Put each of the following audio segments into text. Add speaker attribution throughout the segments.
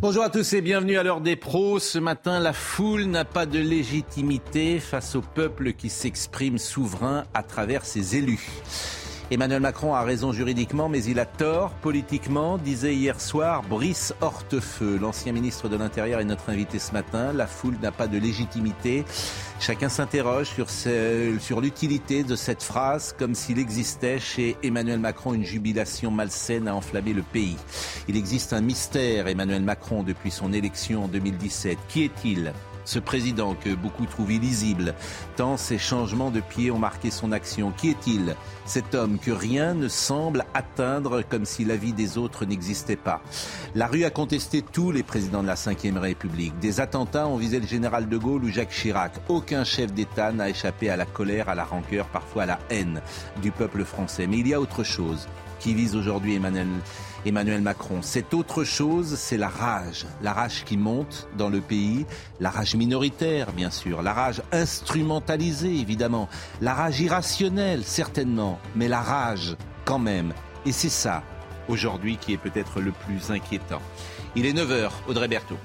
Speaker 1: Bonjour à tous et bienvenue à l'heure des pros. Ce matin, la foule n'a pas de légitimité face au peuple qui s'exprime souverain à travers ses élus. Emmanuel Macron a raison juridiquement, mais il a tort politiquement, disait hier soir Brice Hortefeux. L'ancien ministre de l'Intérieur est notre invité ce matin. La foule n'a pas de légitimité. Chacun s'interroge sur, sur l'utilité de cette phrase, comme s'il existait chez Emmanuel Macron une jubilation malsaine à enflammer le pays. Il existe un mystère, Emmanuel Macron, depuis son élection en 2017. Qui est-il? Ce président que beaucoup trouvent illisible, tant ces changements de pied ont marqué son action. Qui est-il? Cet homme que rien ne semble atteindre comme si la vie des autres n'existait pas. La rue a contesté tous les présidents de la Ve République. Des attentats ont visé le général de Gaulle ou Jacques Chirac. Aucun chef d'État n'a échappé à la colère, à la rancœur, parfois à la haine du peuple français. Mais il y a autre chose qui vise aujourd'hui Emmanuel Emmanuel Macron. C'est autre chose, c'est la rage. La rage qui monte dans le pays, la rage minoritaire bien sûr, la rage instrumentalisée évidemment, la rage irrationnelle certainement, mais la rage quand même. Et c'est ça aujourd'hui qui est peut-être le plus inquiétant. Il est 9h, Audrey Berthaud.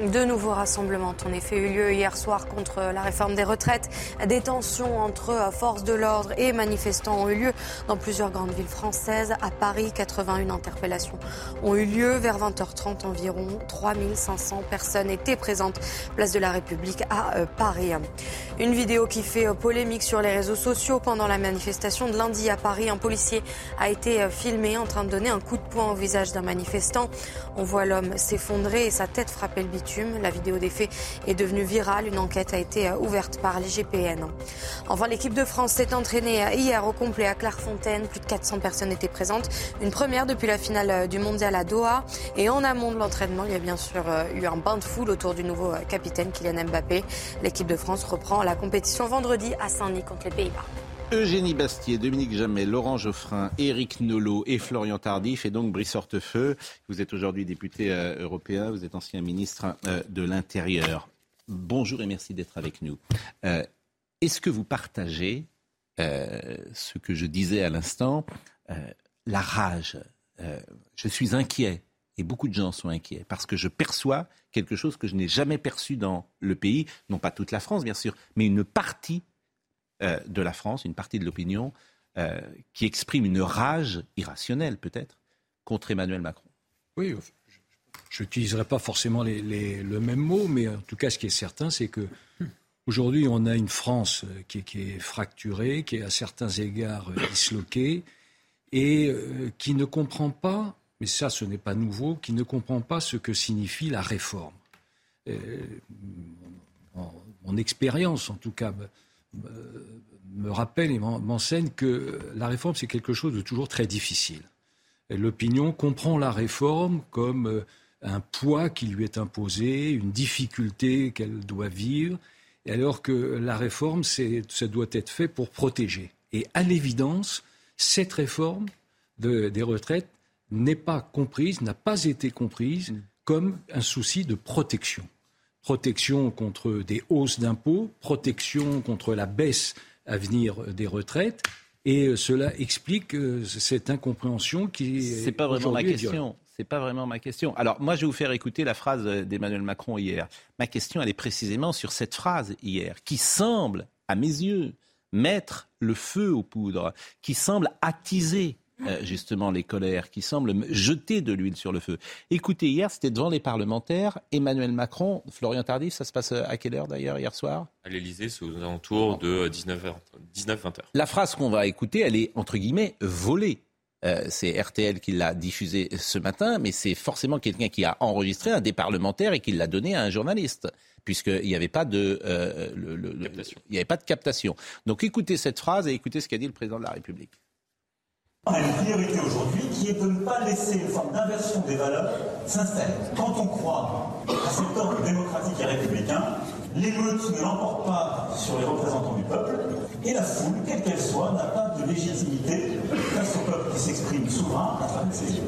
Speaker 2: De nouveaux rassemblements ont en effet eu lieu hier soir contre la réforme des retraites. Des tensions entre forces de l'ordre et manifestants ont eu lieu dans plusieurs grandes villes françaises. À Paris, 81 interpellations ont eu lieu. Vers 20h30 environ, 3500 personnes étaient présentes place de la République à euh, Paris. Une vidéo qui fait euh, polémique sur les réseaux sociaux pendant la manifestation de lundi à Paris. Un policier a été euh, filmé en train de donner un coup de poing au visage d'un manifestant. On voit l'homme s'effondrer et sa tête frapper le bitume. La vidéo des faits est devenue virale. Une enquête a été euh, ouverte par l'IGPN. Enfin, l'équipe de France s'est entraînée euh, hier au complet à Clairefontaine. Plus de 400 personnes étaient présentes. Une première depuis la finale euh, du mondial à Doha. Et en amont de l'entraînement, il y a bien sûr eu un bain de foule autour du nouveau capitaine Kylian Mbappé. L'équipe de France reprend la compétition vendredi à Saint-Denis contre les Pays-Bas.
Speaker 1: Eugénie Bastier, Dominique Jamais, Laurent Geoffrin, Éric Nolot et Florian Tardif et donc Brice Hortefeux. Vous êtes aujourd'hui député euh, européen, vous êtes ancien ministre euh, de l'Intérieur. Bonjour et merci d'être avec nous. Euh, est-ce que vous partagez ce que je disais à l'instant, la rage? Je suis inquiet et beaucoup de gens sont inquiets parce que je perçois quelque chose que je n'ai jamais perçu dans le pays, non pas toute la France bien sûr, mais une partie euh, de la France, une partie de l'opinion, euh, qui exprime une rage irrationnelle peut-être contre Emmanuel Macron.
Speaker 3: Oui, je n'utiliserai pas forcément le même mot, mais en tout cas, ce qui est certain, c'est que aujourd'hui, on a une France euh, qui, est fracturée, qui est à certains égards disloquée, et qui ne comprend pas, mais ça, ce n'est pas nouveau, qui ne comprend pas ce que signifie la réforme. mon expérience, en tout cas, me rappelle et m'enseigne que la réforme, c'est quelque chose de toujours très difficile. L'opinion comprend la réforme comme euh, un poids qui lui est imposé, une difficulté qu'elle doit vivre, alors que la réforme, ça doit être fait pour protéger. Et à l'évidence, cette réforme des retraites n'est pas comprise, n'a pas été comprise comme un souci de protection protection contre des hausses d'impôts, protection contre la baisse à venir des retraites. Et euh, cela explique euh, cette incompréhension qui
Speaker 1: est. C'est pas vraiment ma question. C'est pas vraiment ma question. Alors moi, je vais vous faire écouter la phrase d'Emmanuel Macron hier. Ma question, elle est précisément sur cette phrase hier, qui semble, à mes yeux, mettre le feu aux poudres, qui semble attiser euh, justement les colères, qui semblent jeter de l'huile sur le feu. Écoutez, hier, c'était devant les parlementaires. Emmanuel Macron, Florian Tardif, ça se passe à quelle heure d'ailleurs hier soir?
Speaker 4: À l'Elysée, c'est aux alentours de 19h, 19-20h.
Speaker 1: La phrase qu'on va écouter, elle est entre guillemets volée. Euh, c'est RTL qui l'a diffusée ce matin, mais c'est forcément quelqu'un qui a enregistré un des parlementaires et qui l'a donné à un journaliste. puisqu'il n'y avait pas de euh, il n'y avait pas de captation. Donc écoutez cette phrase et écoutez ce qu'a dit le président de la République.
Speaker 5: On a une priorité aujourd'hui qui est de ne pas laisser une forme d'inversion des valeurs s'installer. Quand on croit à cet ordre démocratique et républicain, l'émeute ne l'emporte pas sur les représentants du peuple, et la foule, quelle qu'elle soit, n'a pas de légitimité face au peuple qui s'exprime souverain à travers ses.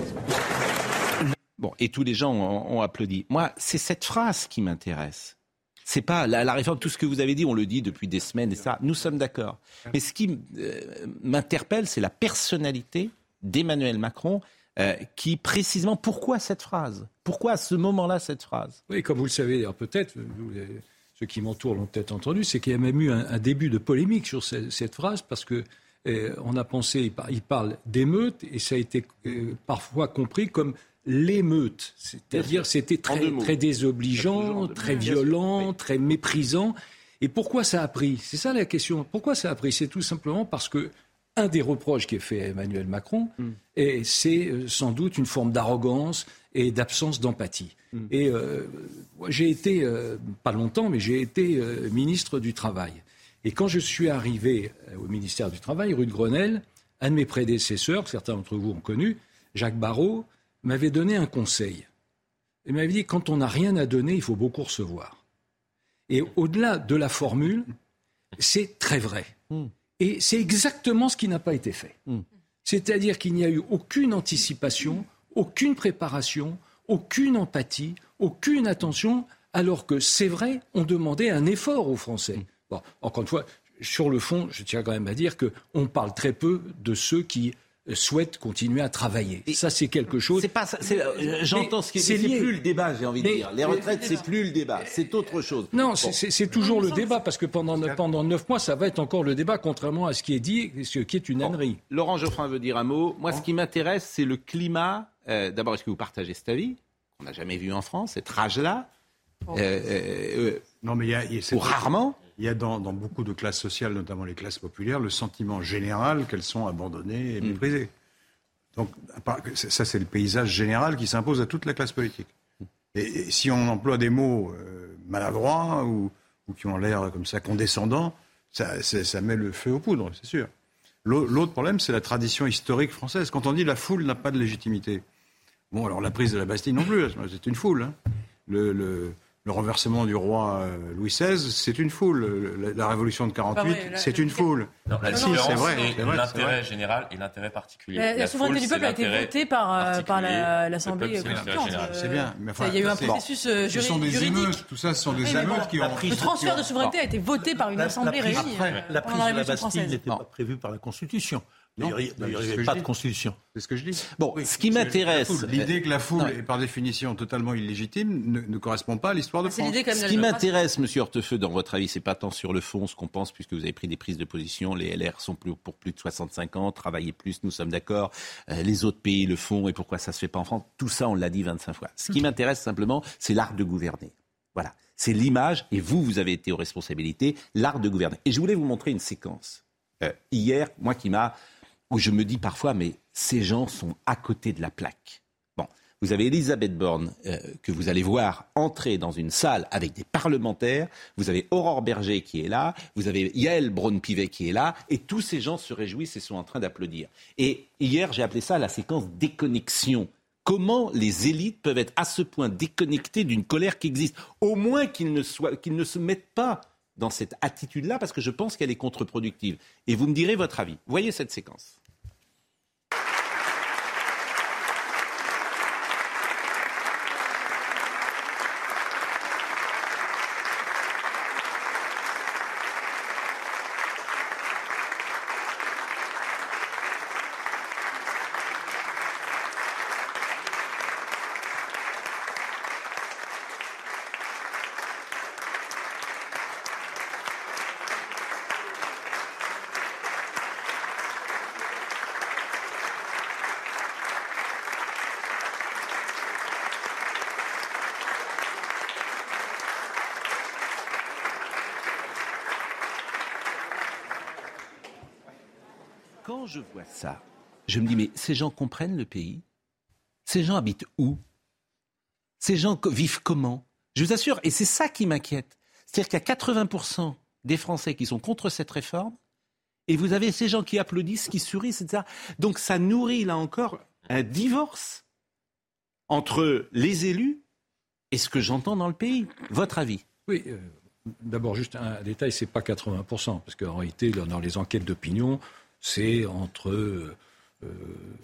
Speaker 1: Bon, et tous les gens ont, applaudi. Moi, c'est cette phrase qui m'intéresse. C'est pas la, réforme, tout ce que vous avez dit, on le dit depuis des semaines et ça, nous sommes d'accord. Mais ce qui euh, m'interpelle, c'est la personnalité d'Emmanuel Macron euh, qui précisément pourquoi cette phrase? Pourquoi à ce moment-là cette phrase?
Speaker 3: Oui, comme vous le savez, peut-être, ceux qui m'entourent l'ont peut-être entendu, c'est qu'il y a même eu un, début de polémique sur cette, phrase parce que eh, on a pensé, il parle d'émeute et ça a été parfois compris comme l'émeute, c'est-à-dire c'était très, très désobligeant, très violent, très méprisant. Et pourquoi ça a pris? C'est ça la question. Pourquoi ça a pris? C'est tout simplement parce que un des reproches qui est fait à Emmanuel Macron, et c'est euh, sans doute une forme d'arrogance et d'absence d'empathie. Hmm. Et euh, j'ai été, euh, pas longtemps, mais j'ai été ministre du Travail. Et quand je suis arrivé au ministère du Travail, rue de Grenelle, un de mes prédécesseurs, certains d'entre vous ont connu, Jacques Barrault, m'avait donné un conseil. Il m'avait dit, quand on n'a rien à donner, il faut beaucoup recevoir. Et au-delà de la formule, c'est très vrai. Hmm. Et c'est exactement ce qui n'a pas été fait. Hmm. C'est-à-dire qu'il n'y a eu aucune anticipation, aucune préparation, aucune empathie, aucune attention, alors que c'est vrai, on demandait un effort aux Français. Hmm. Bon, encore une fois, sur le fond, je tiens quand même à dire qu'on parle très peu de ceux qui souhaitent continuer à travailler. ça, c'est quelque chose.
Speaker 1: C'est pas. Euh, j'entends ce qui est. C'est plus le débat, j'ai envie de dire. Les retraites, c'est plus le débat. C'est autre chose.
Speaker 3: Non, c'est toujours le débat parce que pendant pendant neuf mois, ça va être encore le débat, contrairement à ce qui est dit, ce qui est une ânerie.
Speaker 1: Laurent Geoffrin veut dire un mot. Moi, ce qui m'intéresse, c'est le climat. Euh, d'abord, est-ce que vous partagez cet avis qu'on n'a jamais vu en France, cette rage-là?
Speaker 6: Euh, Non, mais il y a,
Speaker 1: ou rarement.
Speaker 6: Il y a dans, beaucoup de classes sociales, notamment les classes populaires, le sentiment général qu'elles sont abandonnées et mm. méprisées. Donc, ça, c'est le paysage général qui s'impose à toute la classe politique. Et, si on emploie des mots euh, maladroits ou, qui ont l'air comme ça condescendants, ça, ça, met le feu aux poudres, c'est sûr. L'autre problème, c'est la tradition historique française. Quand on dit la foule n'a pas de légitimité, bon, alors la prise de la Bastille non plus, c'est une foule. Hein. le, le renversement du roi euh, Louis XVI, c'est une foule. La, révolution de 48, c'est une foule.
Speaker 4: Non, la différence, c'est vrai, l'intérêt général et l'intérêt particulier.
Speaker 7: La, souveraineté du peuple a été votée par, euh, par l'Assemblée constituante.
Speaker 6: C'est bien.
Speaker 7: Mais enfin, il y a eu un processus juridique. Ce sont des émeutes.
Speaker 6: Tout ça, ce sont des émeutes qui ont...
Speaker 7: Le transfert de souveraineté a été voté par une Assemblée réunie.
Speaker 8: La prise de la Bastille n'était pas prévue par la Constitution. Non, il n'y avait pas de constitution.
Speaker 6: C'est ce que je dis.
Speaker 1: Bon, ce qui m'intéresse.
Speaker 6: L'idée que la foule est par définition totalement illégitime ne, correspond pas à l'histoire de ah, France.
Speaker 1: Ce qui m'intéresse, monsieur Hortefeux, dans votre avis, c'est pas tant sur le fond ce qu'on pense, puisque vous avez pris des prises de position. Les LR sont plus, pour plus de 65 ans, travailler plus, nous sommes d'accord. Euh, les autres pays le font et pourquoi ça se fait pas en France? Tout ça, on l'a dit 25 fois. Ce qui m'intéresse simplement, c'est l'art de gouverner. Voilà. C'est l'image, et vous, vous avez été aux responsabilités, l'art de gouverner. Et je voulais vous montrer une séquence. Euh, hier, moi qui m'a où je me dis parfois, mais ces gens sont à côté de la plaque. Bon, vous avez Elisabeth Borne, euh, que vous allez voir entrer dans une salle avec des parlementaires, vous avez Aurore Berger qui est là, vous avez Yael Braun-Pivet qui est là, et tous ces gens se réjouissent et sont en train d'applaudir. Et hier, j'ai appelé ça la séquence déconnexion. Comment les élites peuvent être à ce point déconnectées d'une colère qui existe? Au moins qu'ils ne, qu'ils ne se mettent pas dans cette attitude-là parce que je pense qu'elle est contre-productive. Et vous me direz votre avis. Voyez cette séquence. je je me dis, mais ces gens comprennent le pays? Ces gens habitent où? Ces gens vivent comment? Je vous assure, et c'est ça qui m'inquiète. C'est-à-dire qu'il y a 80% des Français qui sont contre cette réforme, et vous avez ces gens qui applaudissent, qui sourient, etc. Donc ça nourrit, là encore, un divorce entre les élus et ce que j'entends dans le pays. Votre avis?
Speaker 3: Oui. Euh, d'abord, juste un détail, c'est pas 80%, parce qu'en réalité, dans les enquêtes d'opinion, c'est entre euh,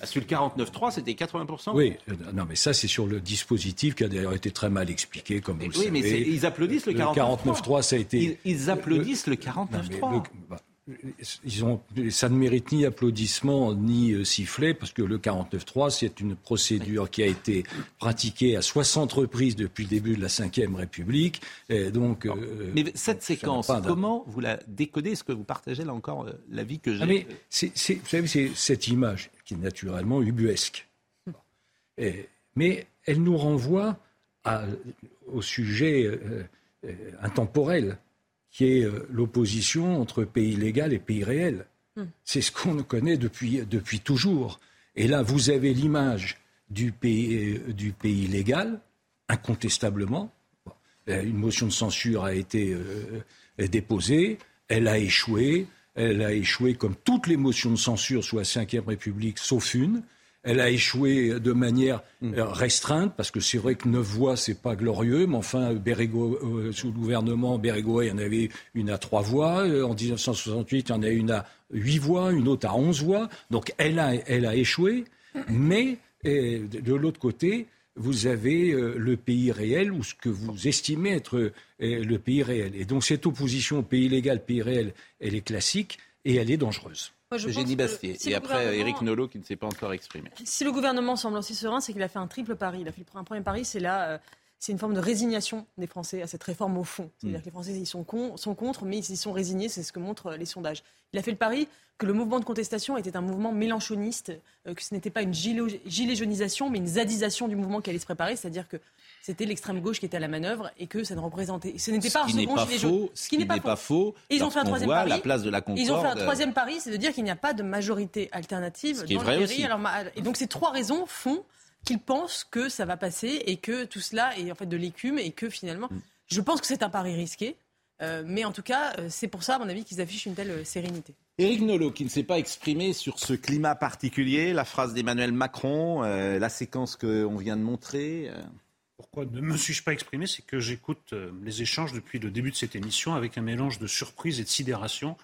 Speaker 1: sur le 49.3, c'était 80%
Speaker 3: Oui, euh, non, mais ça, c'est sur le dispositif qui a d'ailleurs été très mal expliqué, comme vous
Speaker 1: oui, le savez. Oui, mais ils applaudissent le 49.3.
Speaker 3: ça a été.
Speaker 1: Ils, applaudissent le 49.3
Speaker 3: ils ont, ça ne mérite ni applaudissements ni euh, sifflets, parce que le 49.3, c'est une procédure qui a été pratiquée à 60 reprises depuis le début de la Ve République. Et donc,
Speaker 1: euh, mais cette séquence, comment vous la décodez? Est-ce que vous partagez là encore euh, l'avis que j'ai?
Speaker 3: Ah, mais c'est, Vous savez, c'est cette image qui est naturellement ubuesque. mais elle nous renvoie à, au sujet intemporel qui est euh, l'opposition entre pays légal et pays réel. Hmm. C'est ce qu'on connaît depuis, depuis toujours. Et là, vous avez l'image du pays, euh, du pays légal, incontestablement. Euh, une motion de censure a été déposée, elle a échoué, elle a échoué comme toutes les motions de censure sous la Ve République, sauf une. Elle a échoué de manière mm. euh, restreinte, parce que c'est vrai que neuf voix, c'est pas glorieux, mais enfin, euh, sous le gouvernement Bérégois, il y en avait une à trois voix. Euh, en 1968, il y en a une à huit voix, une autre à onze voix. Donc elle a, elle a échoué, mais de l'autre côté, vous avez le pays réel ou ce que vous estimez être le pays réel. Et donc cette opposition pays légal, pays réel, elle est classique et elle est dangereuse.
Speaker 1: Génie Bastier. et après, Eric Nolot qui ne s'est pas encore exprimé.
Speaker 7: Si le gouvernement semble aussi serein, c'est qu'il a fait un triple pari. Il a fait un premier pari, c'est là. Euh, c'est une forme de résignation des Français à cette réforme au fond. C'est-à-dire mm. que les Français ils sont, sont contre, mais ils y sont résignés, c'est ce que montrent euh, les sondages. Il a fait le pari que le mouvement de contestation était un mouvement mélanchoniste, euh, que ce n'était pas une gilet jaunisation, mais une zadisation du mouvement qui allait se préparer, c'est-à-dire que c'était l'extrême gauche qui était à la manœuvre et que ça ne représentait. Ce n'était pas un
Speaker 1: second gilet jaune. Ce qui n'est pas, faux. ils ont fait un troisième pari. La place de la Concorde,
Speaker 7: ils ont fait un troisième pari, c'est de dire qu'il n'y a pas de majorité alternative
Speaker 1: dans le pays.
Speaker 7: et donc ces trois raisons font qu'ils pensent que ça va passer et que tout cela est en fait de l'écume et que finalement, mm. je pense que c'est un pari risqué. Euh, mais en tout cas, euh, c'est pour ça, à mon avis, qu'ils affichent une telle euh, sérénité.
Speaker 1: Éric Nolot, qui ne s'est pas exprimé sur ce climat particulier, la phrase d'Emmanuel Macron, la séquence qu'on vient de montrer
Speaker 9: pourquoi ne me suis-je pas exprimé C'est que j'écoute euh, les échanges depuis le début de cette émission avec un mélange de surprise et de sidération.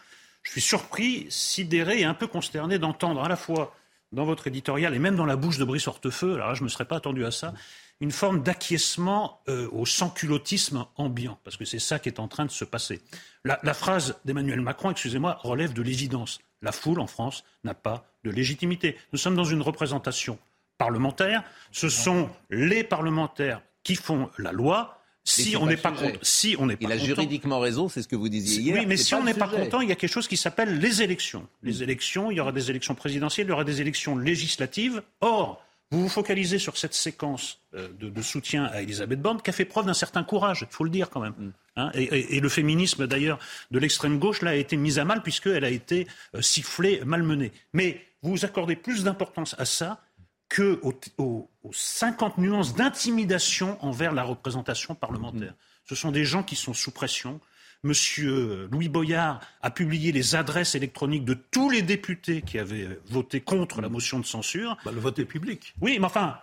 Speaker 9: Je suis surpris, sidéré et un peu consterné d'entendre à la fois dans votre éditorial et même dans la bouche de Brice Hortefeux, alors là je ne me serais pas attendu à ça, une forme d'acquiescement euh, au sans-culottisme ambiant, parce que c'est ça qui est en train de se passer. La, la phrase d'Emmanuel Macron, excusez-moi, relève de l'évidence. La foule en France n'a pas de légitimité. Nous sommes dans une représentation parlementaire. Ce sont les parlementaires qui font la loi. Si on n'est pas content, si on n'est pas
Speaker 1: il a juridiquement raison, c'est ce que vous disiez hier.
Speaker 9: Oui, mais si on n'est pas content, il y a quelque chose qui s'appelle les élections. Les élections, il y aura des élections présidentielles, il y aura des élections législatives. Or, vous vous focalisez sur cette séquence euh, de, soutien à Elisabeth Borne qui a fait preuve d'un certain courage, il faut le dire quand même. Mm. Hein. et, le féminisme d'ailleurs de l'extrême gauche là a été mis à mal puisqu'elle a été euh, sifflée, malmenée. Mais vous accordez plus d'importance à ça que aux, 50 nuances d'intimidation envers la représentation parlementaire. Ce sont des gens qui sont sous pression. Monsieur Louis Boyard a publié les adresses électroniques de tous les députés qui avaient voté contre la motion de censure.
Speaker 8: Bah, le vote est public.
Speaker 9: Oui, mais enfin,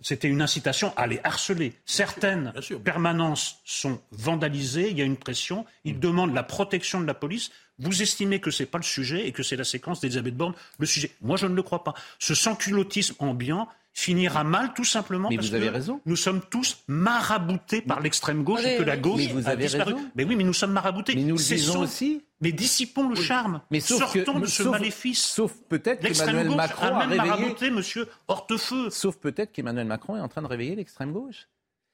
Speaker 9: c'était une incitation à les harceler. Certaines permanences sont vandalisées, il y a une pression, ils demandent la protection de la police. Vous estimez que ce n'est pas le sujet et que c'est la séquence d'Elisabeth Borne le sujet. Moi, je ne le crois pas. Ce sans-culottisme ambiant finira mal tout simplement
Speaker 1: mais
Speaker 9: parce
Speaker 1: vous avez
Speaker 9: que
Speaker 1: raison.
Speaker 9: nous sommes tous maraboutés par l'extrême gauche et que la gauche
Speaker 1: mais vous avez
Speaker 9: a disparu.
Speaker 1: Raison.
Speaker 9: Mais oui, mais nous sommes maraboutés.
Speaker 1: Mais nous le disons aussi.
Speaker 9: Mais dissipons le charme. Mais Sortons de ce maléfice.
Speaker 1: Sauf peut-être qu'Emmanuel Macron a,
Speaker 9: même marabouté Monsieur Hortefeux.
Speaker 1: Sauf peut-être qu'Emmanuel Macron est en train de réveiller l'extrême gauche.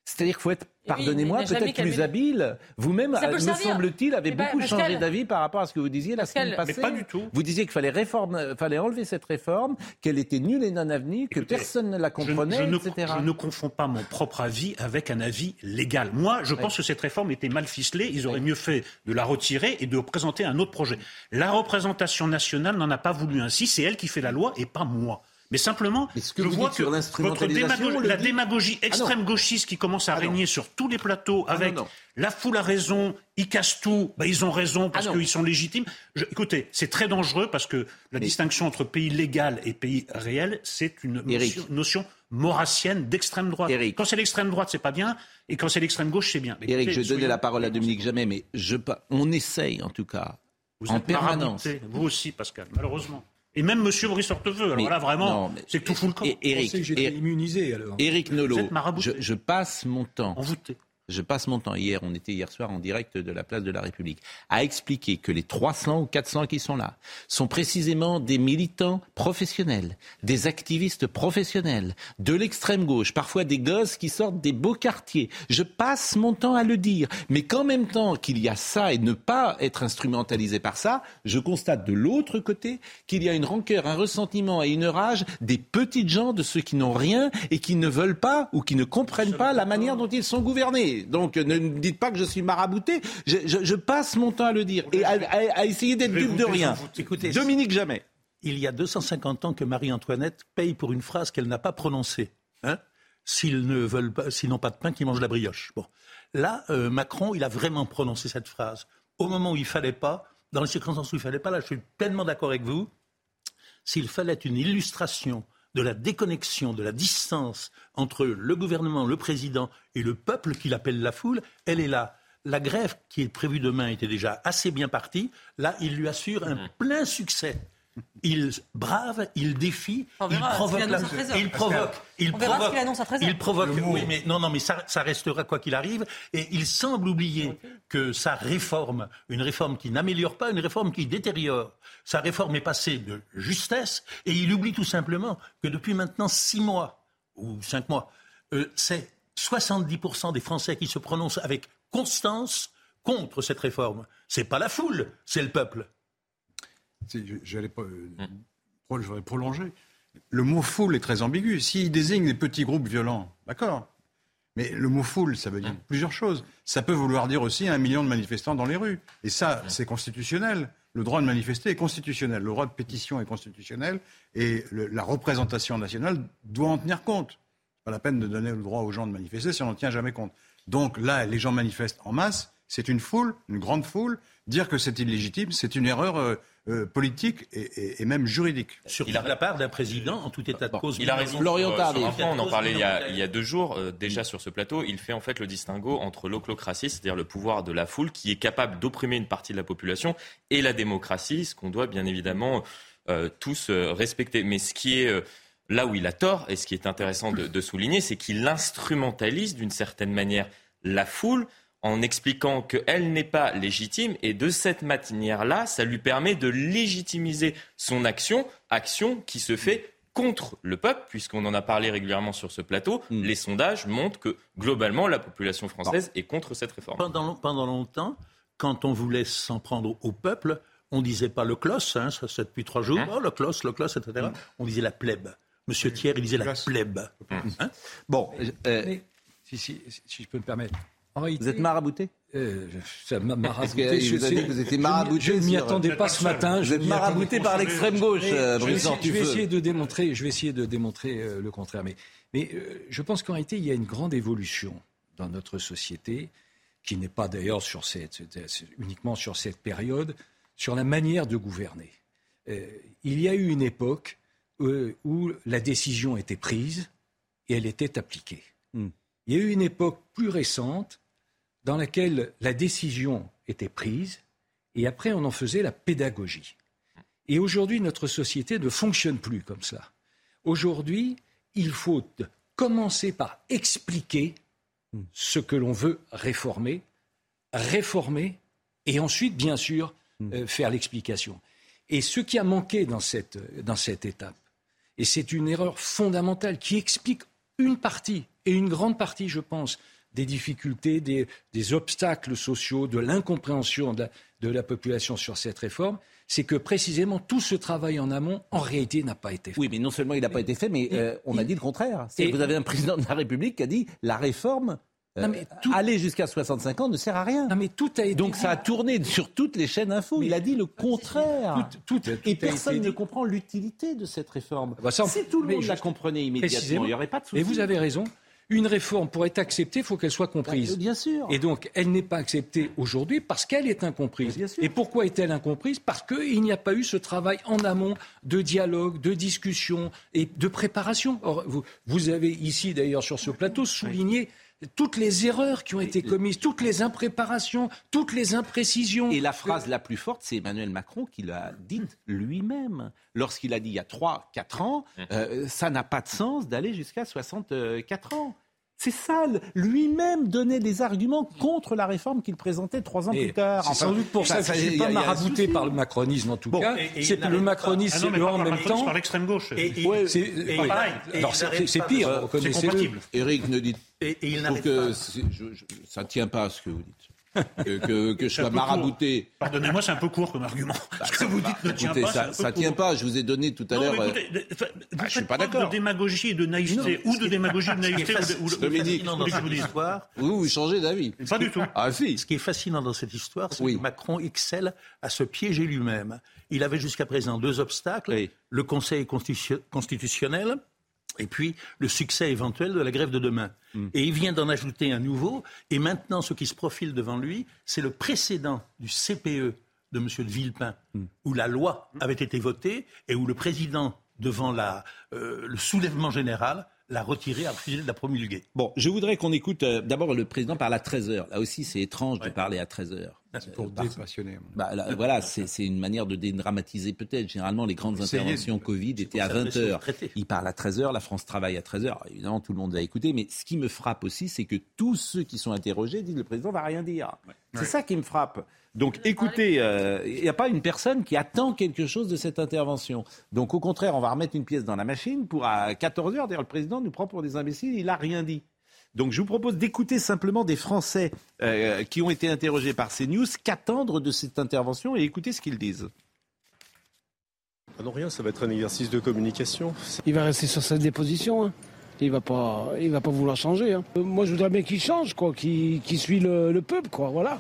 Speaker 1: C'est-à-dire qu'il faut être, pardonnez-moi, peut-être plus habile. Vous-même, me semble-t-il, avez beaucoup changé d'avis par rapport à ce que vous disiez la semaine passée.
Speaker 9: Mais pas du tout.
Speaker 1: Vous disiez qu'il fallait, réforme, fallait enlever cette réforme, qu'elle était nulle et non avenue, que personne ne la comprenait,
Speaker 9: je,
Speaker 1: etc.
Speaker 9: Ne, je ne confonds pas mon propre avis avec un avis légal. Moi, je pense que cette réforme était mal ficelée. Ils auraient mieux fait de la retirer et de présenter un autre projet. La représentation nationale n'en a pas voulu ainsi. C'est elle qui fait la loi et pas moi. Mais simplement,
Speaker 1: je vois que votre
Speaker 9: la démagogie ah extrême gauchiste qui commence à ah régner sur tous les plateaux ah avec la foule a raison, ils cassent tout, ben ils ont raison parce qu'ils sont légitimes. écoutez, c'est très dangereux parce que la distinction entre pays légal et pays réel, c'est une notion, maurassienne d'extrême droite. Quand c'est l'extrême droite, c'est pas bien, et quand c'est l'extrême gauche, c'est bien.
Speaker 1: Eric, je vais donner la parole à Dominique Jamais, mais je, on essaye en tout cas,
Speaker 9: vous
Speaker 1: en permanence.
Speaker 9: Vous aussi, Pascal, malheureusement. Et même M. Brice Hortefeux. Alors là, vraiment, c'est que tout fout le camp.
Speaker 1: Eric,
Speaker 3: immunisé alors.
Speaker 1: Eric Nolot, je, je, passe mon temps je passe mon temps hier, on était hier soir en direct de la place de la République, à expliquer que les 300 ou 400 qui sont là sont précisément des militants professionnels, des activistes professionnels, de l'extrême gauche, parfois des gosses qui sortent des beaux quartiers. Je passe mon temps à le dire, mais qu'en même temps qu'il y a ça et ne pas être instrumentalisé par ça, je constate de l'autre côté qu'il y a une rancœur, un ressentiment et une rage des petites gens, de ceux qui n'ont rien et qui ne veulent pas ou qui ne comprennent pas la manière dont ils sont gouvernés. Donc ne me dites pas que je suis marabouté. Je, passe mon temps à le dire et à, essayer d'être dupe de rien. Écoutez, Dominique Jamais.
Speaker 8: Il y a 250 ans que Marie-Antoinette paye pour une phrase qu'elle n'a pas prononcée. Hein s'ils ne veulent pas, s'ils n'ont pas de pain, qu'ils mangent la brioche. Bon, là, euh, Macron, il a vraiment prononcé cette phrase au moment où il fallait pas, dans les circonstances où il fallait pas. Là, je suis pleinement d'accord avec vous. S'il fallait une illustration de la déconnexion, de la distance entre le gouvernement, le président et le peuple qu'il appelle la foule, elle est là. La grève qui est prévue demain était déjà assez bien partie. Là, il lui assure un mmh. plein succès. Il brave, il défie, il provoque, il provoque, il provoque, il provoque. Oui, mais non, non, mais ça, ça restera quoi qu'il arrive. Et il semble oublier que sa réforme, une réforme qui n'améliore pas, une réforme qui détériore, sa réforme est passée de justesse. Et il oublie tout simplement que depuis maintenant six mois ou cinq mois, euh, c'est 70% des Français qui se prononcent avec constance contre cette réforme. C'est pas la foule, c'est le peuple.
Speaker 6: J'allais pas. Euh, voudrais prolonger. Le mot foule est très ambigu. S'il désigne des petits groupes violents, d'accord. Mais le mot foule, ça veut dire plusieurs choses. Ça peut vouloir dire aussi un million de manifestants dans les rues. Et ça, c'est constitutionnel. Le droit de manifester est constitutionnel. Le droit de pétition est constitutionnel. Et la représentation nationale doit en tenir compte. Pas la peine de donner le droit aux gens de manifester si on n'en tient jamais compte. Donc là, les gens manifestent en masse. C'est une foule, une grande foule. Dire que c'est illégitime, c'est une erreur euh, euh, politique et, même juridique.
Speaker 8: Sur la part d'un président, en tout état de cause.
Speaker 4: Il a raison. Florian on en parlait il y a, il y a deux jours, euh, déjà sur ce plateau. Il fait en fait le distinguo entre l'oclocratie, c'est-à-dire le pouvoir de la foule, qui est capable d'opprimer une partie de la population, et la démocratie, ce qu'on doit bien évidemment euh, tous respecter. Mais ce qui est là où il a tort, et ce qui est intéressant de souligner, c'est qu'il instrumentalise d'une certaine manière la foule en expliquant qu'elle n'est pas légitime et de cette manière-là, ça lui permet de légitimiser son action, action qui se fait contre le peuple, puisqu'on en a parlé régulièrement sur ce plateau, mm. les sondages montrent que globalement la population française est contre cette réforme.
Speaker 8: Pendant, pendant longtemps, quand on voulait s'en prendre au peuple, on ne disait pas le closs, hein, ça c'est depuis trois jours, hein oh, le closs, le closs, etc. Mm. On disait la plèbe. Monsieur Thiers, il disait la plèbe.
Speaker 3: Mm. Hein bon, euh, si, si, si je peux me permettre,
Speaker 1: vous êtes marabouté
Speaker 3: euh, ça m'a marabouté. Je,
Speaker 1: vous, que vous étiez marabouté.
Speaker 3: Je ne m'y attendais pas ce matin.
Speaker 1: Vous êtes marabouté par l'extrême gauche,
Speaker 3: euh, je, vais essayer, de démontrer, je vais essayer de démontrer euh, le contraire. Mais, mais je pense qu'en réalité, il y a une grande évolution dans notre société, qui n'est pas d'ailleurs sur cette, uniquement sur cette période, sur la manière de gouverner. il y a eu une époque où la décision était prise et elle était appliquée. Hmm. Il y a eu une époque plus récente dans laquelle la décision était prise et après on en faisait la pédagogie. Et aujourd'hui, notre société ne fonctionne plus comme cela. Aujourd'hui, il faut commencer par expliquer ce que l'on veut réformer, réformer et ensuite, bien sûr, euh, faire l'explication. Et ce qui a manqué dans cette, dans cette étape, et c'est une erreur fondamentale qui explique une partie, et une grande partie, je pense, des difficultés, des, obstacles sociaux, de l'incompréhension de, la population sur cette réforme, c'est que précisément tout ce travail en amont, en réalité, n'a pas été fait.
Speaker 1: Oui, mais non seulement il n'a pas été fait, mais euh, on a dit le contraire. vous avez un président de la République qui a dit la réforme euh, aller jusqu'à 65 ans ne sert à rien.
Speaker 3: mais tout a été
Speaker 1: Donc ça a tourné sur toutes les chaînes info. il a dit le contraire. et personne ne comprend l'utilité de cette réforme. Bah, si tout le monde la comprenait immédiatement, il n'y aurait pas de souci.
Speaker 3: Et vous avez raison. Une réforme, pour être acceptée, il faut qu'elle soit comprise.
Speaker 1: Bah, bien sûr.
Speaker 3: Et donc, elle n'est pas acceptée aujourd'hui parce qu'elle est incomprise. Et pourquoi est-elle incomprise? Parce qu'il n'y a pas eu ce travail en amont de dialogue, de discussion et de préparation. Or, vous, vous avez ici, d'ailleurs, sur ce plateau, souligné toutes les erreurs qui ont été commises, toutes les impréparations, toutes les imprécisions.
Speaker 1: Et la phrase la plus forte, c'est Emmanuel Macron qui l'a dite lui-même. Lorsqu'il a dit il y a 3-4 ans, euh, ça n'a pas de sens d'aller jusqu'à 64 ans. C'est ça, lui-même donnait des arguments contre la réforme qu'il présentait trois ans plus tard.
Speaker 3: C'est sans doute pour ça, que je ne suis pas marabouté par le macronisme en tout cas. C'est le macronisme, c'est le en même temps.
Speaker 9: par l'extrême gauche.
Speaker 3: c'est pire.
Speaker 9: C'est compatible.
Speaker 1: Eric ne dit et, il que ça ne tient pas à ce que vous dites. que, que, je sois marabouté.
Speaker 9: Pardonnez-moi, c'est un peu court comme argument. Bah, ce que vous dites ne tient pas.
Speaker 1: Ça, ça tient pas. Je vous ai donné tout à l'heure. Euh,
Speaker 9: bah, je suis pas d'accord. De démagogie et de naïveté, ou de démagogie et de naïveté, ou
Speaker 1: de Vous, vous changez d'avis.
Speaker 9: Pas du tout.
Speaker 1: Ah si.
Speaker 8: Ce qui est fascinant dans cette histoire, c'est que Macron excelle à se piéger lui-même. Il avait jusqu'à présent deux obstacles le Conseil constitutionnel et puis le succès éventuel de la grève de demain. Hmm. Et il vient d'en ajouter un nouveau. Et maintenant, ce qui se profile devant lui, c'est le précédent du CPE de M. de Villepin, hmm. où la loi avait été votée et où le président, devant la, euh, le soulèvement général, l'a retiré, a refusé de la promulguer.
Speaker 1: Bon, je voudrais qu'on écoute euh, d'abord le président parle à 13h. Là aussi, c'est étrange de parler à 13h.
Speaker 6: Pour euh, dépassionner.
Speaker 1: Bah, voilà, c'est une manière de dédramatiser peut-être. Généralement, les grandes interventions Covid étaient à 20h. Il parle à 13h, la France travaille à 13h. Évidemment, tout le monde va écouter. Mais ce qui me frappe aussi, c'est que tous ceux qui sont interrogés disent le président va rien dire. C'est ça qui me frappe. Donc écoutez, euh, il n'y a pas une personne qui attend quelque chose de cette intervention. Donc au contraire, on va remettre une pièce dans la machine pour à 14 heures. D'ailleurs, le président nous prend pour des imbéciles, il n'a rien dit. Donc je vous propose d'écouter simplement des Français euh, qui ont été interrogés par CNews, qu'attendre de cette intervention et écouter ce qu'ils disent.
Speaker 10: Ah non, rien, ça va être un exercice de communication.
Speaker 11: Il va rester sur sa déposition. Hein. Il va pas, il va pas vouloir changer. Hein. Moi, je voudrais bien qu'il change, quoi, qu'il suit le, le peuple, quoi. Voilà.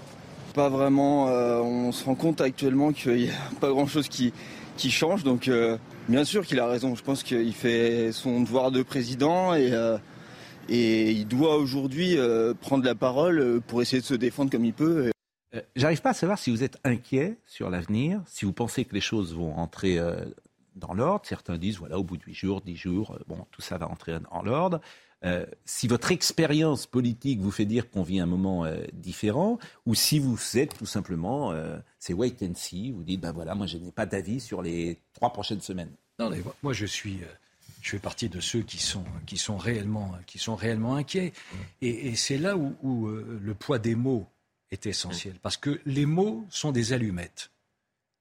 Speaker 12: Pas vraiment. Euh, on se rend compte actuellement qu'il n'y a pas grand-chose qui, qui change. Donc, euh, bien sûr qu'il a raison. Je pense qu'il fait son devoir de président et, euh, il doit aujourd'hui prendre la parole pour essayer de se défendre comme il peut.
Speaker 1: J'arrive pas à savoir si vous êtes inquiet sur l'avenir, si vous pensez que les choses vont entrer dans l'ordre. Certains disent, voilà, au bout de 8 jours, 10 jours, bon, tout ça va entrer dans l'ordre. Euh, si votre expérience politique vous fait dire qu'on vit un moment euh, différent, ou si vous êtes tout simplement, euh, c'est wait and see, vous dites, ben voilà, moi je n'ai pas d'avis sur les trois prochaines semaines.
Speaker 3: Non, mais moi je suis, je fais partie de ceux qui sont, qui sont, réellement, qui sont réellement inquiets. Et, c'est là où, où le poids des mots est essentiel, parce que les mots sont des allumettes,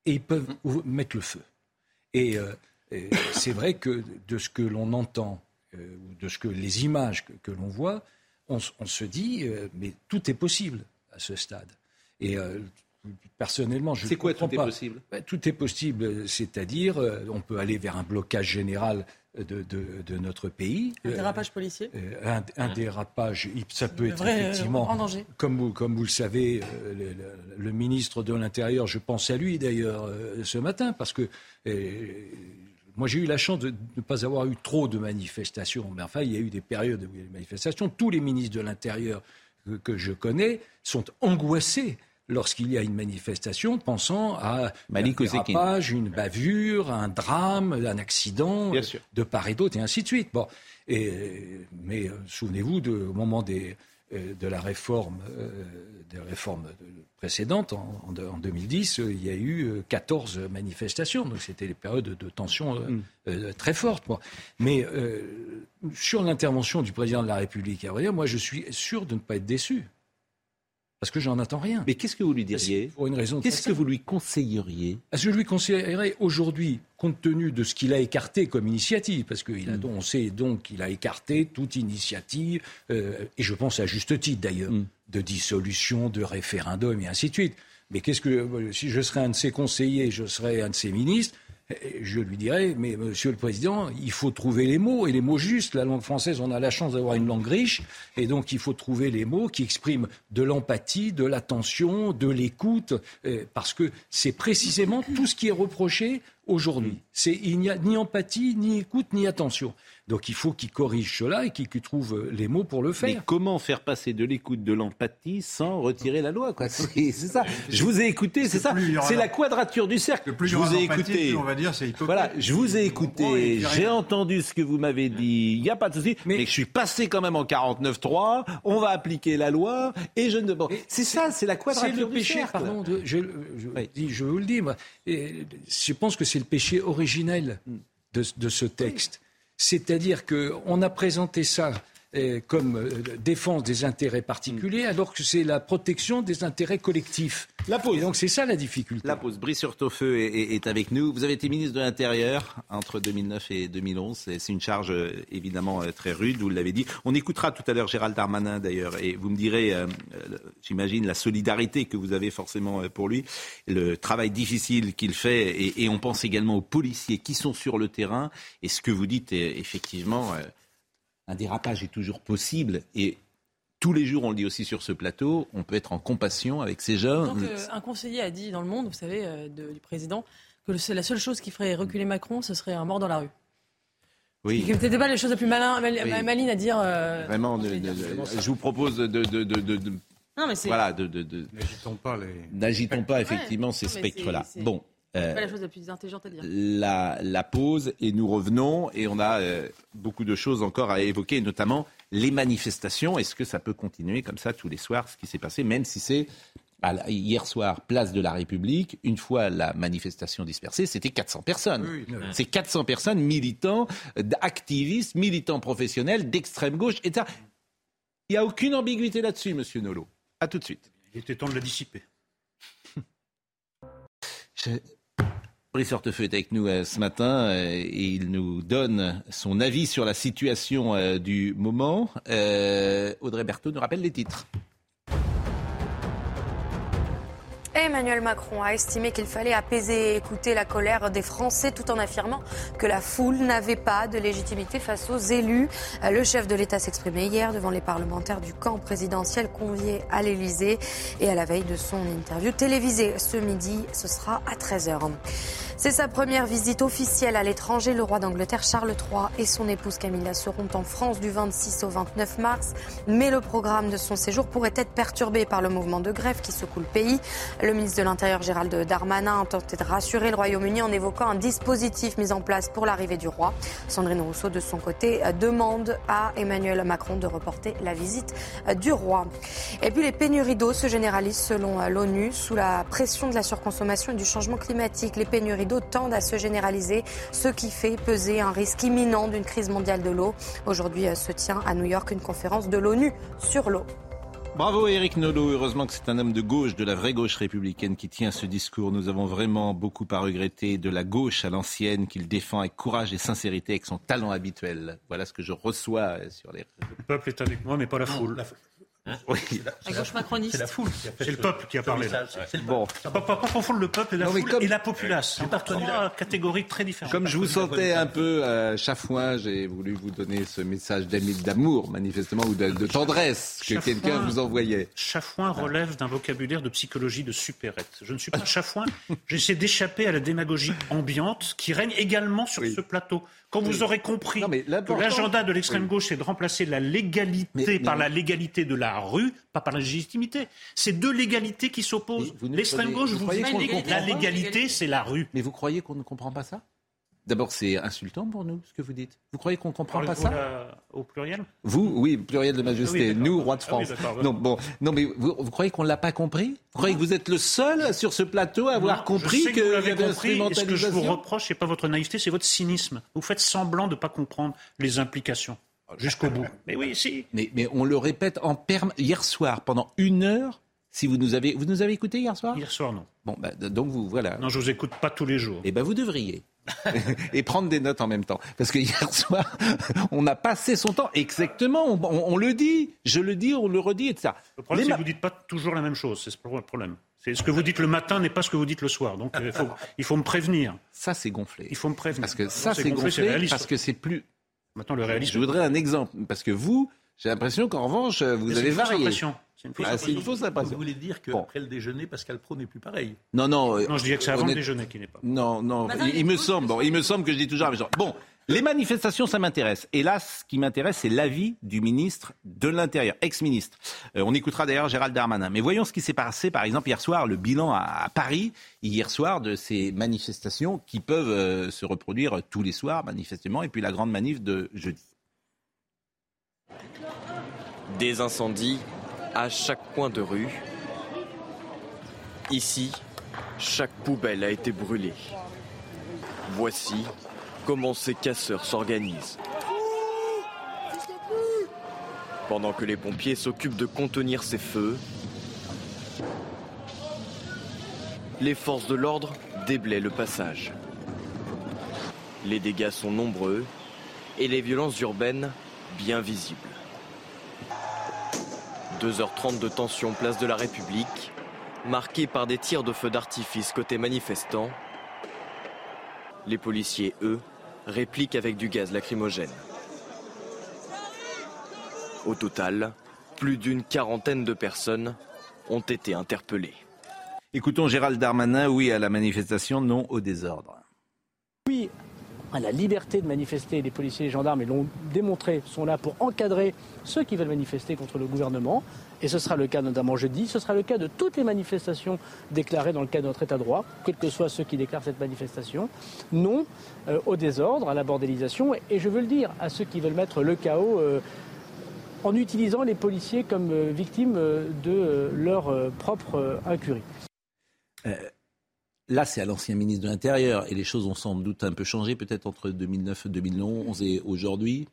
Speaker 3: et ils peuvent mettre le feu. et c'est vrai que de ce que l'on entend, euh, ou de ce que les images que, l'on voit, on, se dit, euh, mais tout est possible à ce stade. Et euh, personnellement, je
Speaker 1: C'est quoi
Speaker 3: tout
Speaker 1: est possible?
Speaker 3: Ben, Tout est possible, c'est-à-dire on peut aller vers un blocage général de, de, notre pays.
Speaker 7: Un dérapage policier?
Speaker 3: un, dérapage, ça peut être effectivement, comme vous, comme vous le savez, le, ministre de l'Intérieur, je pense à lui d'ailleurs ce matin, parce que moi, j'ai eu la chance de ne pas avoir eu trop de manifestations. Mais enfin, il y a eu des périodes où il y a eu des manifestations. Tous les ministres de l'Intérieur que, je connais sont angoissés lorsqu'il y a une manifestation, pensant à un dérapage, une bavure, un drame, un accident de part et d'autre, et ainsi de suite. Bon. Et, mais euh, souvenez-vous, au moment des, de la réforme, euh, des réformes précédentes, en, 2010, euh, il y a eu 14 manifestations. Donc c'était des périodes de tension mm. très fortes. Mais sur l'intervention du président de la République, à vrai moi je suis sûr de ne pas être déçu. Parce que j'en attends rien.
Speaker 1: Mais qu'est-ce que vous lui diriez
Speaker 3: Pour une raison.
Speaker 1: Qu'est-ce que vous lui conseilleriez
Speaker 3: Je lui conseillerais aujourd'hui, compte tenu de ce qu'il a écarté comme initiative, parce qu'on a, mm. on sait donc qu'il a écarté toute initiative, euh, et je pense à juste titre d'ailleurs, mm. de dissolution, de référendum et ainsi de suite. Mais qu'est-ce que si je serais un de ses conseillers, je serais un de ses ministres, je lui dirais, mais Monsieur le Président, il faut trouver les mots, et les mots justes. La langue française, on a la chance d'avoir une langue riche, et donc il faut trouver les mots qui expriment de l'empathie, de l'attention, de l'écoute, euh, parce que c'est précisément tout ce qui est reproché aujourd'hui. Il n'y a ni empathie, ni écoute, ni attention. Donc il faut qu'il corrige cela et qu'il trouve les mots pour le faire.
Speaker 1: Mais comment faire passer de l'écoute, de l'empathie sans retirer la loi C'est ça. Je vous ai écouté, c'est ça. C'est la quadrature du cercle.
Speaker 6: plus
Speaker 1: je vous ai écouté.
Speaker 6: on va dire, c'est
Speaker 1: Voilà, je vous ai écouté. J'ai entendu ce que vous m'avez dit. Il n'y a pas de souci. Mais, je suis passé quand même en 49.3. On va appliquer la loi et je ne. c'est ça, c'est la quadrature
Speaker 3: le péché, Pardon, je, je, vous le dis. Moi, je pense que c'est le péché originel de, de ce texte. C'est-à-dire qu'on a présenté ça comme euh, défense des intérêts particuliers, alors que c'est la protection des intérêts collectifs.
Speaker 1: La pause.
Speaker 3: Et donc c'est ça la difficulté.
Speaker 1: La pause. Brice Surtofeu est, est, avec nous. Vous avez été ministre de l'Intérieur entre 2009 et 2011. C'est une charge euh, évidemment très rude, vous l'avez dit. On écoutera tout à l'heure Gérald Darmanin d'ailleurs, et vous me direz, j'imagine, la solidarité que vous avez forcément pour lui, le travail difficile qu'il fait, et, et, on pense également aux policiers qui sont sur le terrain. Et ce que vous dites est effectivement un dérapage est toujours possible et tous les jours, on le dit aussi sur ce plateau, on peut être en compassion avec ces jeunes.
Speaker 7: un conseiller a dit dans le monde, vous savez, euh, du président, que c'est la seule chose qui ferait reculer Macron, ce serait un mort dans la rue.
Speaker 1: Oui.
Speaker 7: Ce n'était pas les choses les plus malin, malines à dire. Euh,
Speaker 1: Vraiment, je vous propose de. de
Speaker 7: non, mais
Speaker 1: voilà,
Speaker 6: N'agitons pas les.
Speaker 1: N'agitons pas effectivement ces spectres-là. Bon,
Speaker 7: euh, pas la chose la plus intelligente à dire.
Speaker 1: La, pause et nous revenons et on a euh, beaucoup de choses encore à évoquer, notamment les manifestations. Est-ce que ça peut continuer comme ça tous les soirs, ce qui s'est passé, même si c'est hier soir, place de la République, une fois la manifestation dispersée, c'était 400 personnes. C'est 400 personnes, militants, activistes, militants professionnels, d'extrême gauche, etc. Il n'y a aucune ambiguïté là-dessus, monsieur Nolot. À tout de suite.
Speaker 9: Il était temps de la dissiper.
Speaker 1: Brice Hortefeux est avec nous euh, ce matin euh, et il nous donne son avis sur la situation euh, du moment. Audrey Berthaud nous rappelle les titres.
Speaker 2: Emmanuel Macron a estimé qu'il fallait apaiser et écouter la colère des Français tout en affirmant que la foule n'avait pas de légitimité face aux élus. Le chef de l'État s'exprimait hier devant les parlementaires du camp présidentiel conviés à l'Élysée et à la veille de son interview télévisée ce midi, ce sera à 13h. C'est sa première visite officielle à l'étranger. Le roi d'Angleterre Charles III et son épouse Camilla seront en France du 26 au 29 mars. Mais le programme de son séjour pourrait être perturbé par le mouvement de grève qui secoue le pays. Le ministre de l'Intérieur Gérald Darmanin a tenté de rassurer le Royaume-Uni en évoquant un dispositif mis en place pour l'arrivée du roi. Sandrine Rousseau, de son côté, demande à Emmanuel Macron de reporter la visite du roi. Et puis les pénuries d'eau se généralisent selon l'ONU sous la pression de la surconsommation et du changement climatique. Les pénuries tendent à se généraliser, ce qui fait peser un risque imminent d'une crise mondiale de l'eau. Aujourd'hui se tient à New York une conférence de l'ONU sur l'eau.
Speaker 1: Bravo Eric Nolot, heureusement que c'est un homme de gauche, de la vraie gauche républicaine qui tient ce discours. Nous avons vraiment beaucoup à regretter de la gauche à l'ancienne qu'il défend avec courage et sincérité, avec son talent habituel. Voilà ce que je reçois sur les...
Speaker 9: Le peuple est avec moi, mais pas la foule.
Speaker 7: Hein oui. La gauche macroniste.
Speaker 9: C'est la foule qui a fait C'est le peuple qui a parlé. Là.
Speaker 1: Bon.
Speaker 9: Pas, pas, confondre le peuple et la foule et la populace. C'est trois catégories très différentes.
Speaker 1: Comme je vous sentais un peu euh, chafouin, j'ai voulu vous donner ce message d'amour, manifestement, ou de, tendresse que quelqu'un vous envoyait.
Speaker 9: Chafouin relève d'un vocabulaire de psychologie de supérette. Je ne suis pas chafouin. J'essaie d'échapper à la démagogie ambiante qui règne également sur ce plateau. Quand vous aurez compris que l'agenda de l'extrême gauche est de remplacer la légalité par la légalité de la rue, pas par la légitimité. C'est deux légalités qui s'opposent. L'extrême gauche vous, dit la légalité, c'est la rue.
Speaker 1: Mais vous croyez qu'on ne comprend pas ça? D'abord, c'est insultant pour nous, ce que vous dites. Vous croyez qu'on ne comprend pas ça
Speaker 9: Au pluriel?
Speaker 1: Vous, oui, pluriel de majesté. nous, roi de ah France. non, bon, non, mais vous, croyez qu'on ne l'a pas compris? Vous croyez que vous êtes le seul sur ce plateau à avoir compris que,
Speaker 9: que vous l'avez compris. ce que je vous reproche, c'est pas votre naïveté, c'est votre cynisme. Vous faites semblant de ne pas comprendre les implications jusqu'au bout.
Speaker 1: Mais oui, si. Mais, mais on le répète en perme. Hier soir, pendant une heure, si vous nous avez, vous nous avez écouté hier soir?
Speaker 9: Hier soir, non.
Speaker 1: Bon, bah, donc vous, voilà.
Speaker 9: Non, je vous écoute pas tous les jours.
Speaker 1: Eh ben, vous devriez. et prendre des notes en même temps. Parce que hier soir, on a passé son temps exactement, on, le dit, je le dis, on le redit, etc.
Speaker 9: Le problème, c'est que vous ne dites pas toujours la même chose, c'est le problème. ce que vous dites le matin n'est pas ce que vous dites le soir. Donc il faut, il faut me prévenir.
Speaker 1: Ça, c'est gonflé.
Speaker 9: Il faut me prévenir.
Speaker 1: Parce que ça, c'est gonflé, parce que c'est plus.
Speaker 9: Maintenant, le réalisme.
Speaker 1: Je voudrais un exemple. Parce que vous, j'ai l'impression qu'en revanche, vous avez varié.
Speaker 9: C'est une
Speaker 1: fausse impression.
Speaker 8: Vous voulez dire qu'après le déjeuner, Pascal Pro n'est plus pareil
Speaker 1: Non, non.
Speaker 9: Non, je disais que c'est avant le déjeuner qui n'est pas.
Speaker 1: Non, non. il, me semble, bon, il me semble que je dis toujours la même chose. Bon, les manifestations, ça m'intéresse. Et là, ce qui m'intéresse, c'est l'avis du ministre de l'Intérieur, ex-ministre. Euh, on écoutera d'ailleurs Gérald Darmanin. Mais voyons ce qui s'est passé, par exemple, hier soir, le bilan à, Paris, hier soir, de ces manifestations qui peuvent euh, se reproduire tous les soirs, manifestement, et puis la grande manif de jeudi.
Speaker 13: Des incendies à chaque coin de rue. Ici, chaque poubelle a été brûlée. Voici comment ces casseurs s'organisent. Pendant que les pompiers s'occupent de contenir ces feux, les forces de l'ordre déblaient le passage. Les dégâts sont nombreux et les violences urbaines bien visibles. 2h30 de tension place de la République, marquée par des tirs de feu d'artifice côté manifestants. Les policiers, eux, répliquent avec du gaz lacrymogène. Au total, plus d'une quarantaine de personnes ont été interpellées.
Speaker 1: Écoutons Gérald Darmanin, oui à la manifestation, non au désordre.
Speaker 14: À la liberté de manifester. Les policiers et les gendarmes, l'ont démontré, sont là pour encadrer ceux qui veulent manifester contre le gouvernement. Et ce sera le cas notamment jeudi. Ce sera le cas de toutes les manifestations déclarées dans le cas de notre État de droit, quels que soient ceux qui déclarent cette manifestation. Non euh, au désordre, à la bordélisation. Et, je veux le dire à ceux qui veulent mettre le chaos. Euh, en utilisant les policiers comme euh, victimes de leur propre incurie.
Speaker 1: Là, c'est à l'ancien ministre de l'Intérieur et les choses ont sans doute un peu changé, peut-être entre 2009 et 2011 et aujourd'hui.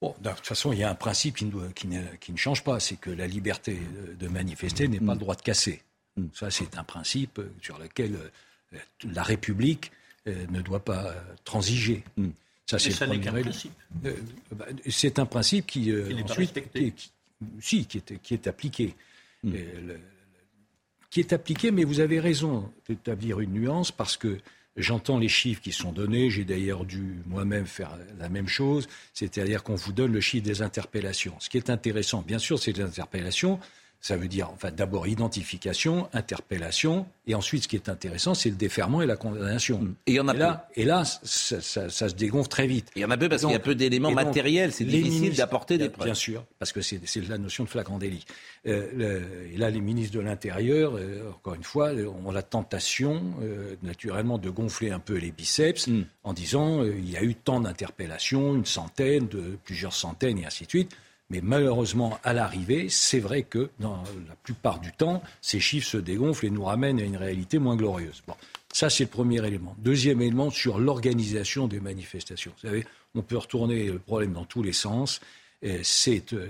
Speaker 3: Bon, de toute façon, il y a un principe qui ne, qui ne, change pas, c'est que la liberté de manifester n'est pas le droit de casser. Mm. Ça, c'est un principe sur lequel euh, la République euh, ne doit pas transiger.
Speaker 8: Mm. Ça, c'est le principe.
Speaker 3: Euh, bah, c'est un principe qui, ensuite, si, qui est, qui est appliqué. Mm qui est appliqué, mais vous avez raison d'établir une nuance parce que j'entends les chiffres qui sont donnés. J'ai d'ailleurs dû moi-même faire la même chose, c'est-à-dire qu'on vous donne le chiffre des interpellations. Ce qui est intéressant, bien sûr, c'est les interpellations. Ça veut dire, enfin, d'abord identification, interpellation, et ensuite, ce qui est intéressant, c'est le déferment et la condamnation.
Speaker 1: Et il y en a
Speaker 3: là, Et là, ça, se dégonfle très vite.
Speaker 1: Il y en a peu parce qu'il y a peu d'éléments matériels. C'est difficile d'apporter des preuves.
Speaker 3: Bien sûr, parce que c'est la notion de flagrant délit. Euh, et là, les ministres de l'Intérieur, euh, encore une fois, ont la tentation, euh, naturellement, de gonfler un peu les biceps mm. en disant il y a eu tant d'interpellations, une centaine, de, plusieurs centaines, et ainsi de suite. Mais malheureusement, à l'arrivée, c'est vrai que dans la plupart du temps, ces chiffres se dégonflent et nous ramènent à une réalité moins glorieuse. Bon, ça, c'est le premier élément. Deuxième élément, sur l'organisation des manifestations. Vous savez, on peut retourner le problème dans tous les sens. C'est euh,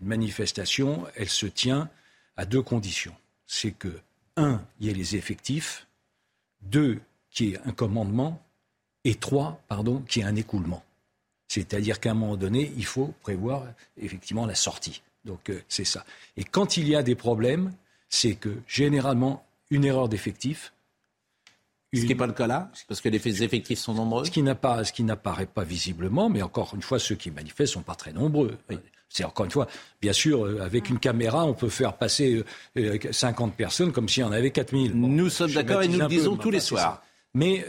Speaker 3: une manifestation, elle se tient à deux conditions. C'est que, un, il y ait les effectifs, deux, qu'il y ait un commandement, et trois, pardon, qu'il y ait un écoulement. C'est-à-dire qu'à un moment donné, il faut prévoir effectivement la sortie. Donc euh, c'est ça. Et quand il y a des problèmes, c'est que généralement, une erreur d'effectif.
Speaker 1: Ce qui n'est pas le cas là, parce que les effectifs sont nombreux.
Speaker 3: Ce qui n'apparaît pas visiblement, mais encore une fois, ceux qui manifestent ne sont pas très nombreux. C'est encore une fois, bien sûr, euh, avec une caméra, on peut faire passer 50 euh, personnes comme s'il y en avait 4000.
Speaker 1: nous sommes d'accord et nous le disons tous les soirs.
Speaker 3: Mais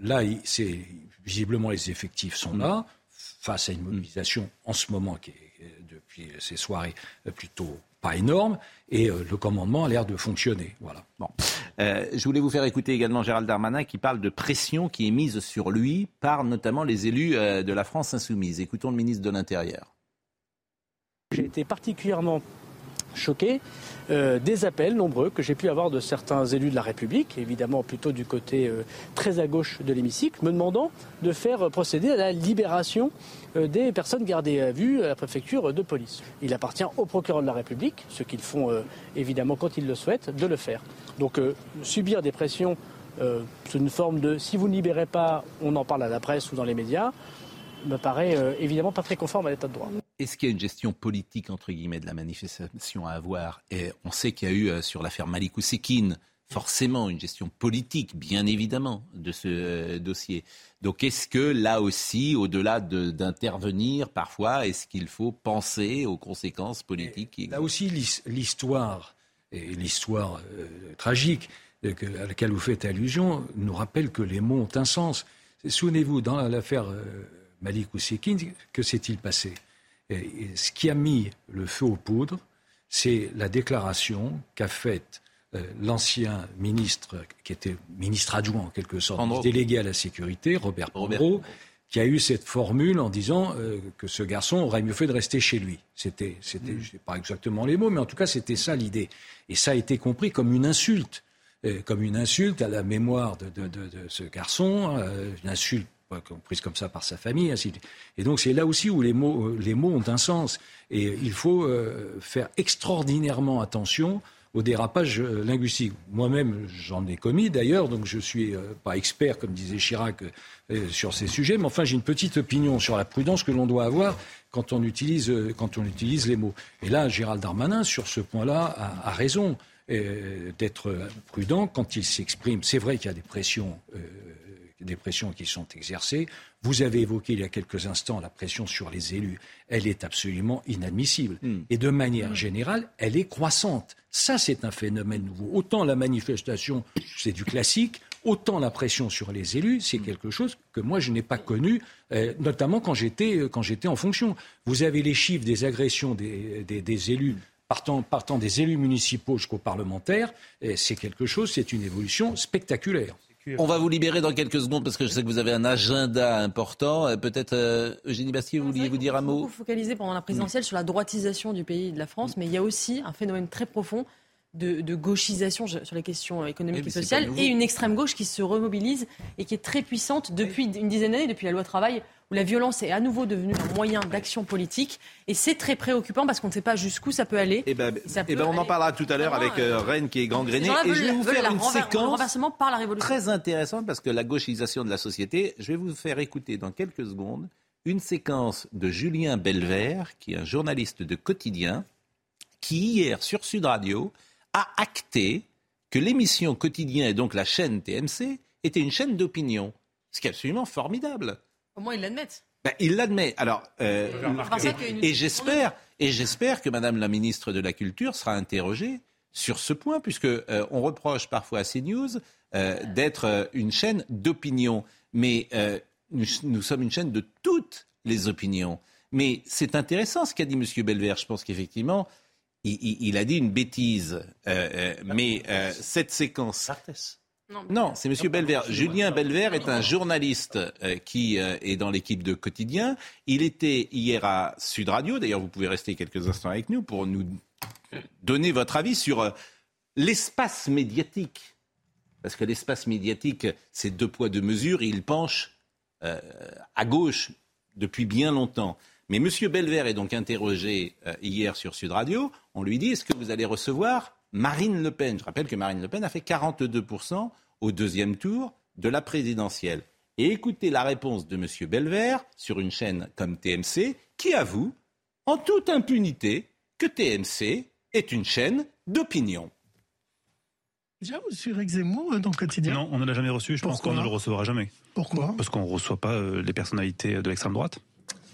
Speaker 3: là, c'est Visiblement, les effectifs sont là, face à une mobilisation en ce moment qui est, euh, depuis ces soirées, euh, plutôt pas énorme, et euh, le commandement a l'air de fonctionner. Voilà.
Speaker 1: Bon. je voulais vous faire écouter également Gérald Darmanin qui parle de pression qui est mise sur lui par notamment les élus de la France insoumise. Écoutons le ministre de l'Intérieur.
Speaker 14: J'ai été particulièrement choqué euh, des appels nombreux que j'ai pu avoir de certains élus de la République, évidemment plutôt du côté euh, très à gauche de l'hémicycle, me demandant de faire procéder à la libération euh, des personnes gardées à vue à la préfecture de police. Il appartient au procureur de la République, ce qu'ils font évidemment quand ils le souhaitent, de le faire. Donc subir des pressions sous une forme de si vous ne libérez pas, on en parle à la presse ou dans les médias, me paraît évidemment pas très conforme à l'état de droit.
Speaker 1: Est-ce qu'il y a une gestion politique, entre guillemets, de la manifestation à avoir Et On sait qu'il y a eu, euh, sur l'affaire Malik Oussekine, forcément une gestion politique, bien évidemment, de ce euh, dossier. Donc est-ce que là aussi, au-delà d'intervenir parfois, est-ce qu'il faut penser aux conséquences politiques
Speaker 3: Là aussi, l'histoire, et l'histoire euh, tragique à laquelle vous faites allusion, nous rappelle que les mots ont un sens. Souvenez-vous, dans l'affaire Malik Oussekine, que s'est-il passé? Ce qui a mis le feu aux poudres, c'est la déclaration qu'a faite euh, l'ancien ministre, qui était ministre adjoint en quelque sorte, délégué à la sécurité, Robert Pandro, qui a eu cette formule en disant euh, que ce garçon aurait mieux fait de rester chez lui. C'était, c'était, mm. sais pas exactement les mots, mais en tout cas c'était ça l'idée. Et ça a été compris comme une insulte, euh, comme une insulte à la mémoire de, ce garçon, une insulte comprise comme ça par sa famille. Ainsi. Et donc c'est là aussi où les mots, les mots ont un sens. Et il faut faire extraordinairement attention au dérapage euh, linguistique. Moi-même, j'en ai commis d'ailleurs, donc je ne suis euh, pas expert, comme disait Chirac, euh, sur ces sujets, mais enfin j'ai une petite opinion sur la prudence que l'on doit avoir quand on utilise, quand on utilise les mots. Et là, Gérald Darmanin, sur ce point-là, a, raison d'être prudent quand il s'exprime. C'est vrai qu'il y a des pressions des pressions qui sont exercées. Vous avez évoqué il y a quelques instants la pression sur les élus. Elle est absolument inadmissible. Hmm. Et de manière générale, elle est croissante. Ça, c'est un phénomène nouveau. Autant la manifestation, c'est du classique, autant la pression sur les élus, c'est quelque chose que moi je n'ai pas connu, euh, notamment quand j'étais euh, quand j'étais en fonction. Vous avez les chiffres des agressions des, des, élus. Partant, partant, des élus municipaux jusqu'aux parlementaires, c'est quelque chose, c'est une évolution spectaculaire.
Speaker 1: On va vous libérer dans quelques secondes parce que je sais que vous avez un agenda important. Euh, peut-être euh, Eugénie Bastier, vous vouliez vous dire un mot
Speaker 7: Vous focaliser pendant la présidentielle sur la droitisation du pays et de la France, mais il y a aussi un phénomène très profond de, gauchisation sur les questions économiques et sociales et une extrême gauche qui se remobilise et qui est très puissante depuis une dizaine d'années, depuis la loi travail où la violence est à nouveau devenue un moyen d'action politique. Et c'est très préoccupant parce qu'on ne sait pas jusqu'où ça peut aller.
Speaker 1: Et eh ben, eh ben on en parlera tout à l'heure avec euh, Rennes qui est grand grainé. Et je vais vous faire une séquence
Speaker 7: par la
Speaker 1: très intéressante parce que la gauchisation de la société, je vais vous faire écouter dans quelques secondes une séquence de Julien Belvert, qui est un journaliste de quotidien, qui hier sur Sud Radio a acté que l'émission quotidien et donc la chaîne TMC était une chaîne d'opinion. Ce qui est absolument formidable.
Speaker 7: Au moins, ils l'admettent.
Speaker 1: Ben, il l'admet. Alors, euh, et, j'espère, et j'espère que Madame la ministre de la Culture sera interrogée sur ce point, puisque euh, on reproche parfois à CNews euh, d'être une chaîne d'opinion, mais nous, sommes une chaîne de toutes les opinions. Mais c'est intéressant ce qu'a dit M. Belvert. Je pense qu'effectivement, il, a dit une bêtise. mais cette séquence. Non, c'est M. Belvert. Julien Belvert est un journaliste euh, qui euh, est dans l'équipe de Quotidien. Il était hier à Sud Radio. D'ailleurs, vous pouvez rester quelques instants avec nous pour nous donner votre avis sur euh, l'espace médiatique. Parce que l'espace médiatique, c'est deux poids, deux mesures. il penche à gauche depuis bien longtemps. Mais M. Belvert est donc interrogé hier sur Sud Radio. On lui dit est-ce que vous allez recevoir Marine Le Pen? Je rappelle que Marine Le Pen a fait 42% au deuxième tour de la présidentielle. Et écoutez la réponse de M. Belvert sur une chaîne comme TMC, qui avoue, en toute impunité, que TMC est une chaîne d'opinion.
Speaker 15: Déjà, vous Eric Zemmour euh, dans le quotidien
Speaker 16: Non, on ne l'a jamais reçu. Je pense qu'on ne le recevra jamais.
Speaker 15: Pourquoi?
Speaker 16: Parce qu'on ne reçoit pas euh, les personnalités de l'extrême droite.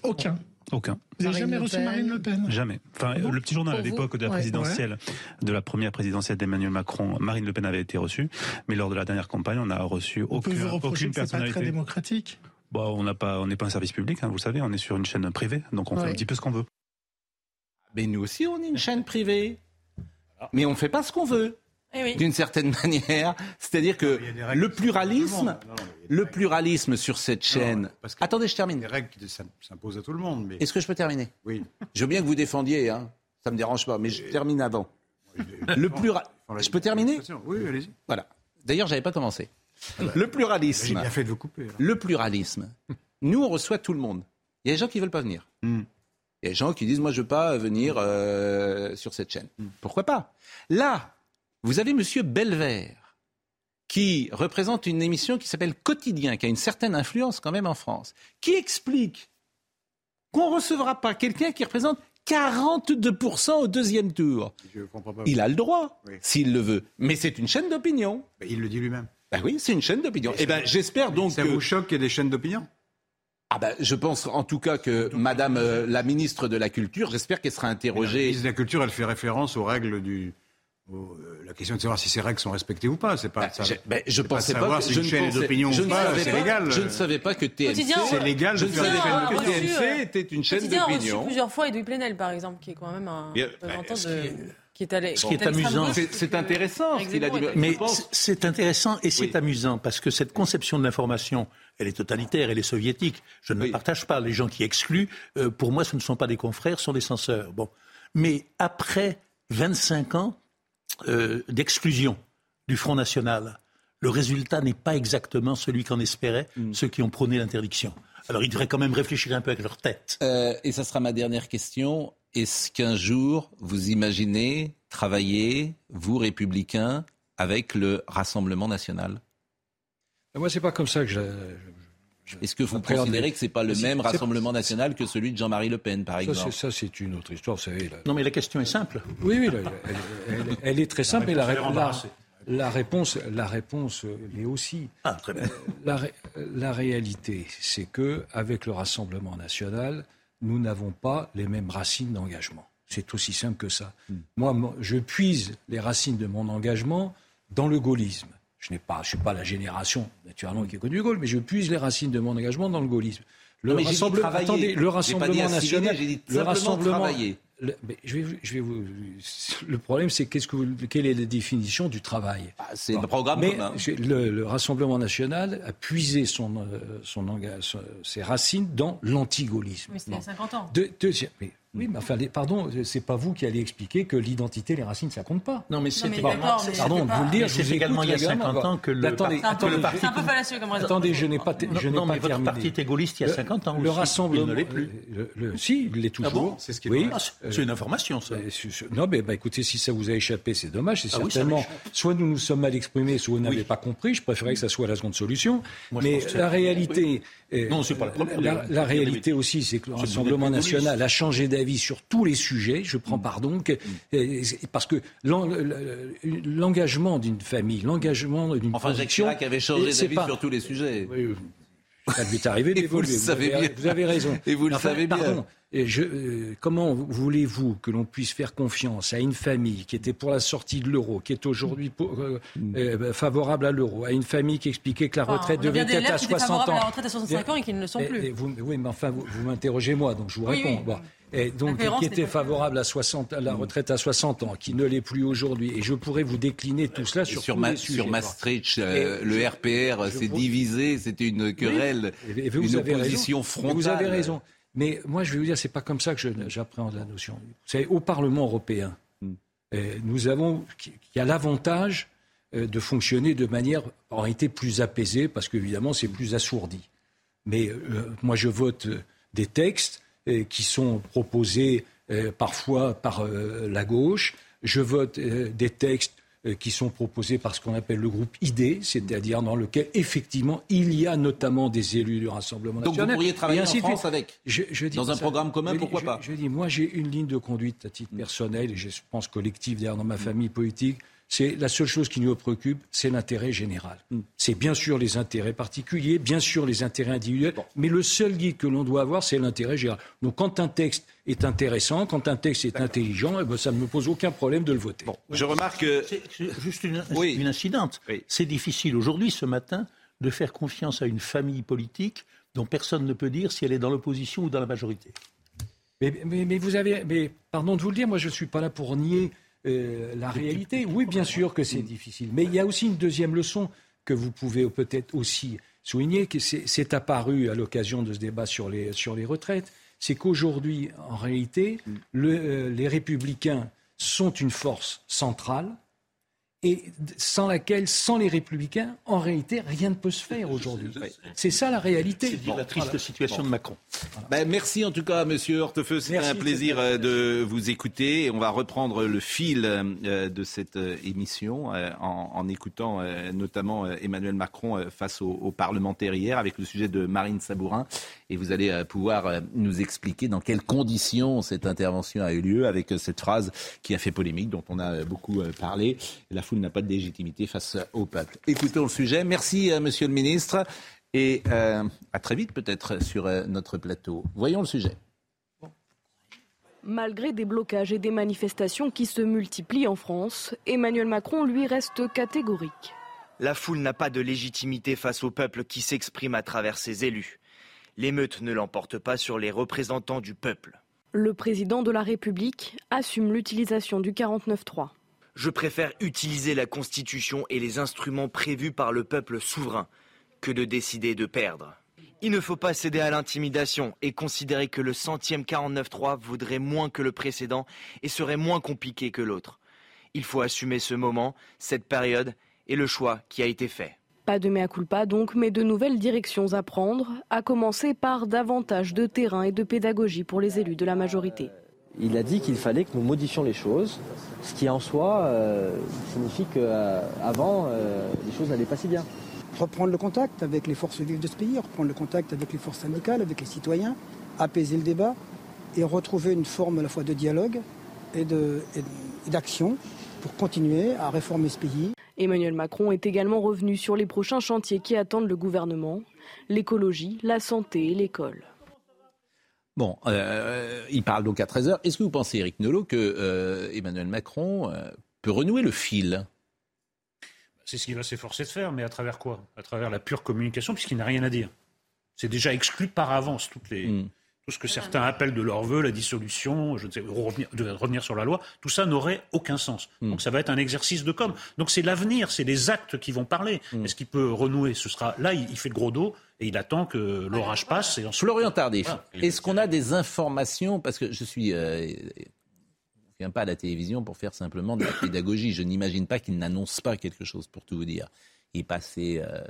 Speaker 15: Aucun.
Speaker 16: Aucun.
Speaker 15: Vous n'avez jamais reçu Marine Le Pen?
Speaker 16: Jamais. Enfin, ah le petit journal à l'époque de la présidentielle, de la première présidentielle d'Emmanuel Macron, Marine Le Pen avait été reçue, mais lors de la dernière campagne, on n'a reçu aucun, peut vous aucune que personnalité.
Speaker 15: Pas très démocratique?
Speaker 16: Bon, on n'a pas, on n'est pas un service public, hein, vous le savez, on est sur une chaîne privée, donc on fait un petit peu ce qu'on veut.
Speaker 1: Mais nous aussi, on est une chaîne privée, mais on ne fait pas ce qu'on veut. Eh d'une certaine manière. C'est-à-dire que le pluralisme, le pluralisme sur cette chaîne. Attendez, je termine.
Speaker 6: Les règles qui s'imposent à tout le monde.
Speaker 1: Est-ce que je peux terminer?
Speaker 6: Oui.
Speaker 1: Je veux bien que vous défendiez, hein. ça me dérange pas, mais je termine avant. le pluralisme. Je peux terminer?
Speaker 6: Oui, allez-y.
Speaker 1: Voilà. D'ailleurs, j'avais pas commencé. Ah bah, le pluralisme. J'ai
Speaker 6: bien fait de vous couper.
Speaker 1: Le pluralisme. Nous, on reçoit tout le monde. Il y a des gens qui veulent pas venir. Hmm. Il y a des gens qui disent moi je veux pas venir euh, sur cette chaîne. Hmm. Pourquoi pas? Là, vous avez M. Belvert, qui représente une émission qui s'appelle Quotidien, qui a une certaine influence quand même en France, qui explique qu'on ne recevra pas quelqu'un qui représente 42% au deuxième tour. Il a le droit, s'il le veut. Mais c'est une chaîne d'opinion.
Speaker 6: Il le dit lui-même.
Speaker 1: Ben oui, c'est une chaîne d'opinion. Eh ben, j'espère donc
Speaker 6: ça vous choque qu'il y ait des chaînes d'opinion?
Speaker 1: Ah ben, je pense en tout cas que Madame euh, la ministre de la Culture, j'espère qu'elle sera interrogée. La
Speaker 6: ministre de la Culture, elle fait référence aux règles du, la question de savoir si ces règles sont respectées ou pas, c'est pas.
Speaker 1: Bah, je, ben, je pensais
Speaker 6: pas, que
Speaker 1: je
Speaker 6: une chaîne d'opinion ou pas, c'est légal.
Speaker 1: Je ne savais pas que TMC.
Speaker 6: C'est légal.
Speaker 1: Je ne savais pas que TMC était une chaîne d'opinion.
Speaker 7: plusieurs fois Edoui Plenel, par exemple, qui est quand même un représentant de qui est allé.
Speaker 8: Ce qui est amusant,
Speaker 1: c'est intéressant ce qu'il a dit.
Speaker 8: Mais c'est intéressant et c'est amusant parce que cette conception de l'information, elle est totalitaire, elle est soviétique. Je ne partage pas. Les gens qui excluent, euh, pour moi, ce ne sont pas des confrères, ce sont des censeurs. Bon, mais après 25 ans euh, d'exclusion du Front National, le résultat n'est pas exactement celui qu'en espéraient mm. ceux qui ont prôné l'interdiction. Alors ils devraient quand même réfléchir un peu avec leur tête.
Speaker 1: Euh, et ça sera ma dernière question. Est-ce qu'un jour, vous imaginez travailler, vous, républicains, avec le Rassemblement national?
Speaker 3: Moi, c'est pas comme ça que je.
Speaker 1: Est-ce que vous considérez que ce n'est pas le même Rassemblement national que celui de Jean-Marie Le Pen, par exemple
Speaker 3: Ça, c'est une autre histoire, vous savez.
Speaker 8: Non, mais la question est simple.
Speaker 3: Oui, oui, elle, est très simple, et la, la, réponse, la réponse l'est aussi.
Speaker 8: Ah, très bien.
Speaker 3: La, la réalité, c'est que avec le Rassemblement national, nous n'avons pas les mêmes racines d'engagement. C'est aussi simple que ça. Hmm. Moi, je puise les racines de mon engagement dans le gaullisme. Je ne suis pas la génération, naturellement, qui a connu le Gaulle, mais je puise les racines de mon engagement dans le gaullisme.
Speaker 1: Le, attendez,
Speaker 3: le Rassemblement national,
Speaker 1: le Rassemblement,
Speaker 3: le, je vais, je vais vous, le problème, c'est qu'est-ce que quelle est la définition du travail?
Speaker 1: Ah, C'est le programme
Speaker 3: mais
Speaker 1: commun.
Speaker 3: Le, Rassemblement national a puisé son, euh, son, ses racines dans l'antigaullisme.
Speaker 7: Mais c'était il y a 50 ans.
Speaker 3: Oui, mais enfin, pardon, c'est pas vous qui allez expliquer que l'identité, les racines, ça compte pas.
Speaker 8: Non, mais c'est
Speaker 3: pardon de vous le dire.
Speaker 8: C'est également il y a 50 ans que le.
Speaker 7: Attendez, attendez, c'est un peu fallacieux comme raison.
Speaker 3: Attendez, je n'ai pas, je n'ai pas
Speaker 8: votre parti était gaulliste il y a 50 ans.
Speaker 3: Le rassemblement, il
Speaker 8: ne l'est plus.
Speaker 3: si, il l'est
Speaker 8: ah
Speaker 3: toujours.
Speaker 8: C'est ce qui oui. C'est une information, ça.
Speaker 3: Non, mais bah, écoutez, si ça vous a échappé, c'est dommage. C'est ah certainement. Soit nous nous sommes mal exprimés, soit vous n'avez pas compris. Je préférais que ça soit la seconde solution. Mais la réalité.
Speaker 8: Non, c'est pas
Speaker 3: la réalité aussi, c'est que le Rassemblement national a changé d'avis sur tous les sujet, je prends mm. pardon, que, mm. parce que l'engagement d'une famille, l'engagement d'une
Speaker 1: enfin,
Speaker 3: conviction...
Speaker 1: Enfin, avait changé d'avis sur tous les sujets.
Speaker 3: ça lui est arrivé d'évoluer. Vous, vous, avez raison.
Speaker 1: Et vous le savez bien.
Speaker 3: Pardon, je, euh, comment voulez-vous que l'on puisse faire confiance à une famille qui était pour la sortie de l'euro, qui est aujourd'hui euh, mm. favorable à l'euro, à une famille qui expliquait que la retraite devait être à 60 ans.
Speaker 7: à la retraite à 65 ans et qui ne le sont plus.
Speaker 3: oui, mais enfin, vous, m'interrogez moi, donc je vous réponds. Bon et donc qui était favorable à, 60, à la retraite à 60 ans, qui ne l'est plus aujourd'hui. Et je pourrais vous décliner tout cela sur,
Speaker 1: sur,
Speaker 3: tous les sujets,
Speaker 1: sur Maastricht, euh, le RPR s'est divisé, c'était une querelle, une opposition frontale.
Speaker 3: Vous avez raison. Mais moi, je vais vous dire, c'est pas comme ça que j'appréhende la notion. Vous savez, au Parlement européen, hmm. euh, nous avons, qui a l'avantage euh, de fonctionner de manière en réalité plus apaisée, parce qu'évidemment, c'est plus assourdi. Mais moi, je vote des textes euh, qui sont proposés euh, parfois par euh, la gauche. Je vote des textes qui sont proposés par ce qu'on appelle le groupe ID, c'est-à-dire dans lequel effectivement il y a notamment des élus du Rassemblement national.
Speaker 1: Donc vous pourriez travailler en France avec Dans un programme commun, pourquoi pas
Speaker 3: Je dis, moi j'ai une ligne de conduite à titre personnel et je pense collective d'ailleurs dans ma famille politique c'est la seule chose qui nous préoccupe, c'est l'intérêt général. Hmm. C'est bien sûr les intérêts particuliers, bien sûr les intérêts individuels, mais le seul guide que l'on doit avoir, c'est l'intérêt général. Donc quand un texte est intéressant, quand un texte est intelligent, eh ben, ça ne me pose aucun problème de le voter.
Speaker 1: je remarque
Speaker 8: juste une, une incidente. C'est difficile aujourd'hui, ce matin, de faire confiance à une famille politique dont personne ne peut dire si elle est dans l'opposition ou dans la majorité.
Speaker 3: Mais, vous avez, mais pardon de vous le dire, moi je ne suis pas là pour nier euh, la réalité. Oui, bien sûr que c'est difficile. Mais il y a aussi une deuxième leçon que vous pouvez peut-être aussi souligner, que c'est apparu à l'occasion de ce débat sur les, sur les retraites, c'est qu'aujourd'hui, en réalité, euh, les républicains sont une force centrale et sans laquelle, sans les républicains, en réalité, rien ne peut se faire aujourd'hui. C'est ça la réalité.
Speaker 8: C'est la triste situation de Macron.
Speaker 1: Ben, merci en tout cas, Monsieur Hortefeux. C'était un plaisir euh, de vous écouter. Et on va reprendre le fil euh, de cette euh, émission en, écoutant notamment Emmanuel Macron face aux, parlementaires hier avec le sujet de Marine Sabourin. Et vous allez pouvoir nous expliquer dans quelles conditions cette intervention a eu lieu avec cette phrase qui a fait polémique, dont on a beaucoup parlé. La n'a pas de légitimité face au peuple. Écoutons le sujet. Merci, euh, Monsieur le Ministre. Et euh, à très vite peut-être sur euh, notre plateau. Voyons le sujet.
Speaker 17: Malgré des blocages et des manifestations qui se multiplient en France, Emmanuel Macron lui reste catégorique.
Speaker 18: La foule n'a pas de légitimité face au peuple qui s'exprime à travers ses élus. L'émeute ne l'emporte pas sur les représentants du peuple.
Speaker 17: Le président de la République assume l'utilisation du 49-3.
Speaker 18: Je préfère utiliser la Constitution et les instruments prévus par le peuple souverain que de décider de perdre. Il ne faut pas céder à l'intimidation et considérer que le centième 49.3 vaudrait moins que le précédent et serait moins compliqué que l'autre. Il faut assumer ce moment, cette période et le choix qui a été fait.
Speaker 17: Pas de mea culpa donc, mais de nouvelles directions à prendre, à commencer par davantage de terrain et de pédagogie pour les élus de la majorité
Speaker 19: il a dit qu'il fallait que nous modifions les choses, ce qui en soi euh, signifie qu'avant, euh, euh, les choses n'allaient pas si bien.
Speaker 20: Reprendre le contact avec les forces vives de ce pays, reprendre le contact avec les forces syndicales, avec les citoyens, apaiser le débat et retrouver une forme à la fois de dialogue et d'action pour continuer à réformer ce pays.
Speaker 17: Emmanuel Macron est également revenu sur les prochains chantiers qui attendent le gouvernement, l'écologie, la santé et l'école.
Speaker 1: Bon, euh, il parle donc à 13h. Est-ce que vous pensez, Eric Nolot, que euh, Emmanuel Macron euh, peut renouer le fil?
Speaker 9: C'est ce qu'il va s'efforcer de faire, mais à travers quoi? À travers la pure communication, puisqu'il n'a rien à dire. C'est déjà exclu par avance toutes les, hmm tout ce que certains appellent de leur vœu, la dissolution, je ne sais, revenir, de revenir sur la loi, tout ça n'aurait aucun sens. Hmm. Donc ça va être un exercice de com. Donc c'est l'avenir, c'est les actes qui vont parler. Hmm. Est-ce qu'il peut renouer Ce sera là, il, fait le gros dos et il attend que l'orage passe. Et
Speaker 1: Florian Tardif, est-ce qu'on a des informations Parce que je suis. Euh, ne viens pas à la télévision pour faire simplement de la pédagogie. Je n'imagine pas qu'il n'annonce pas quelque chose, pour tout vous dire. Il est passé euh,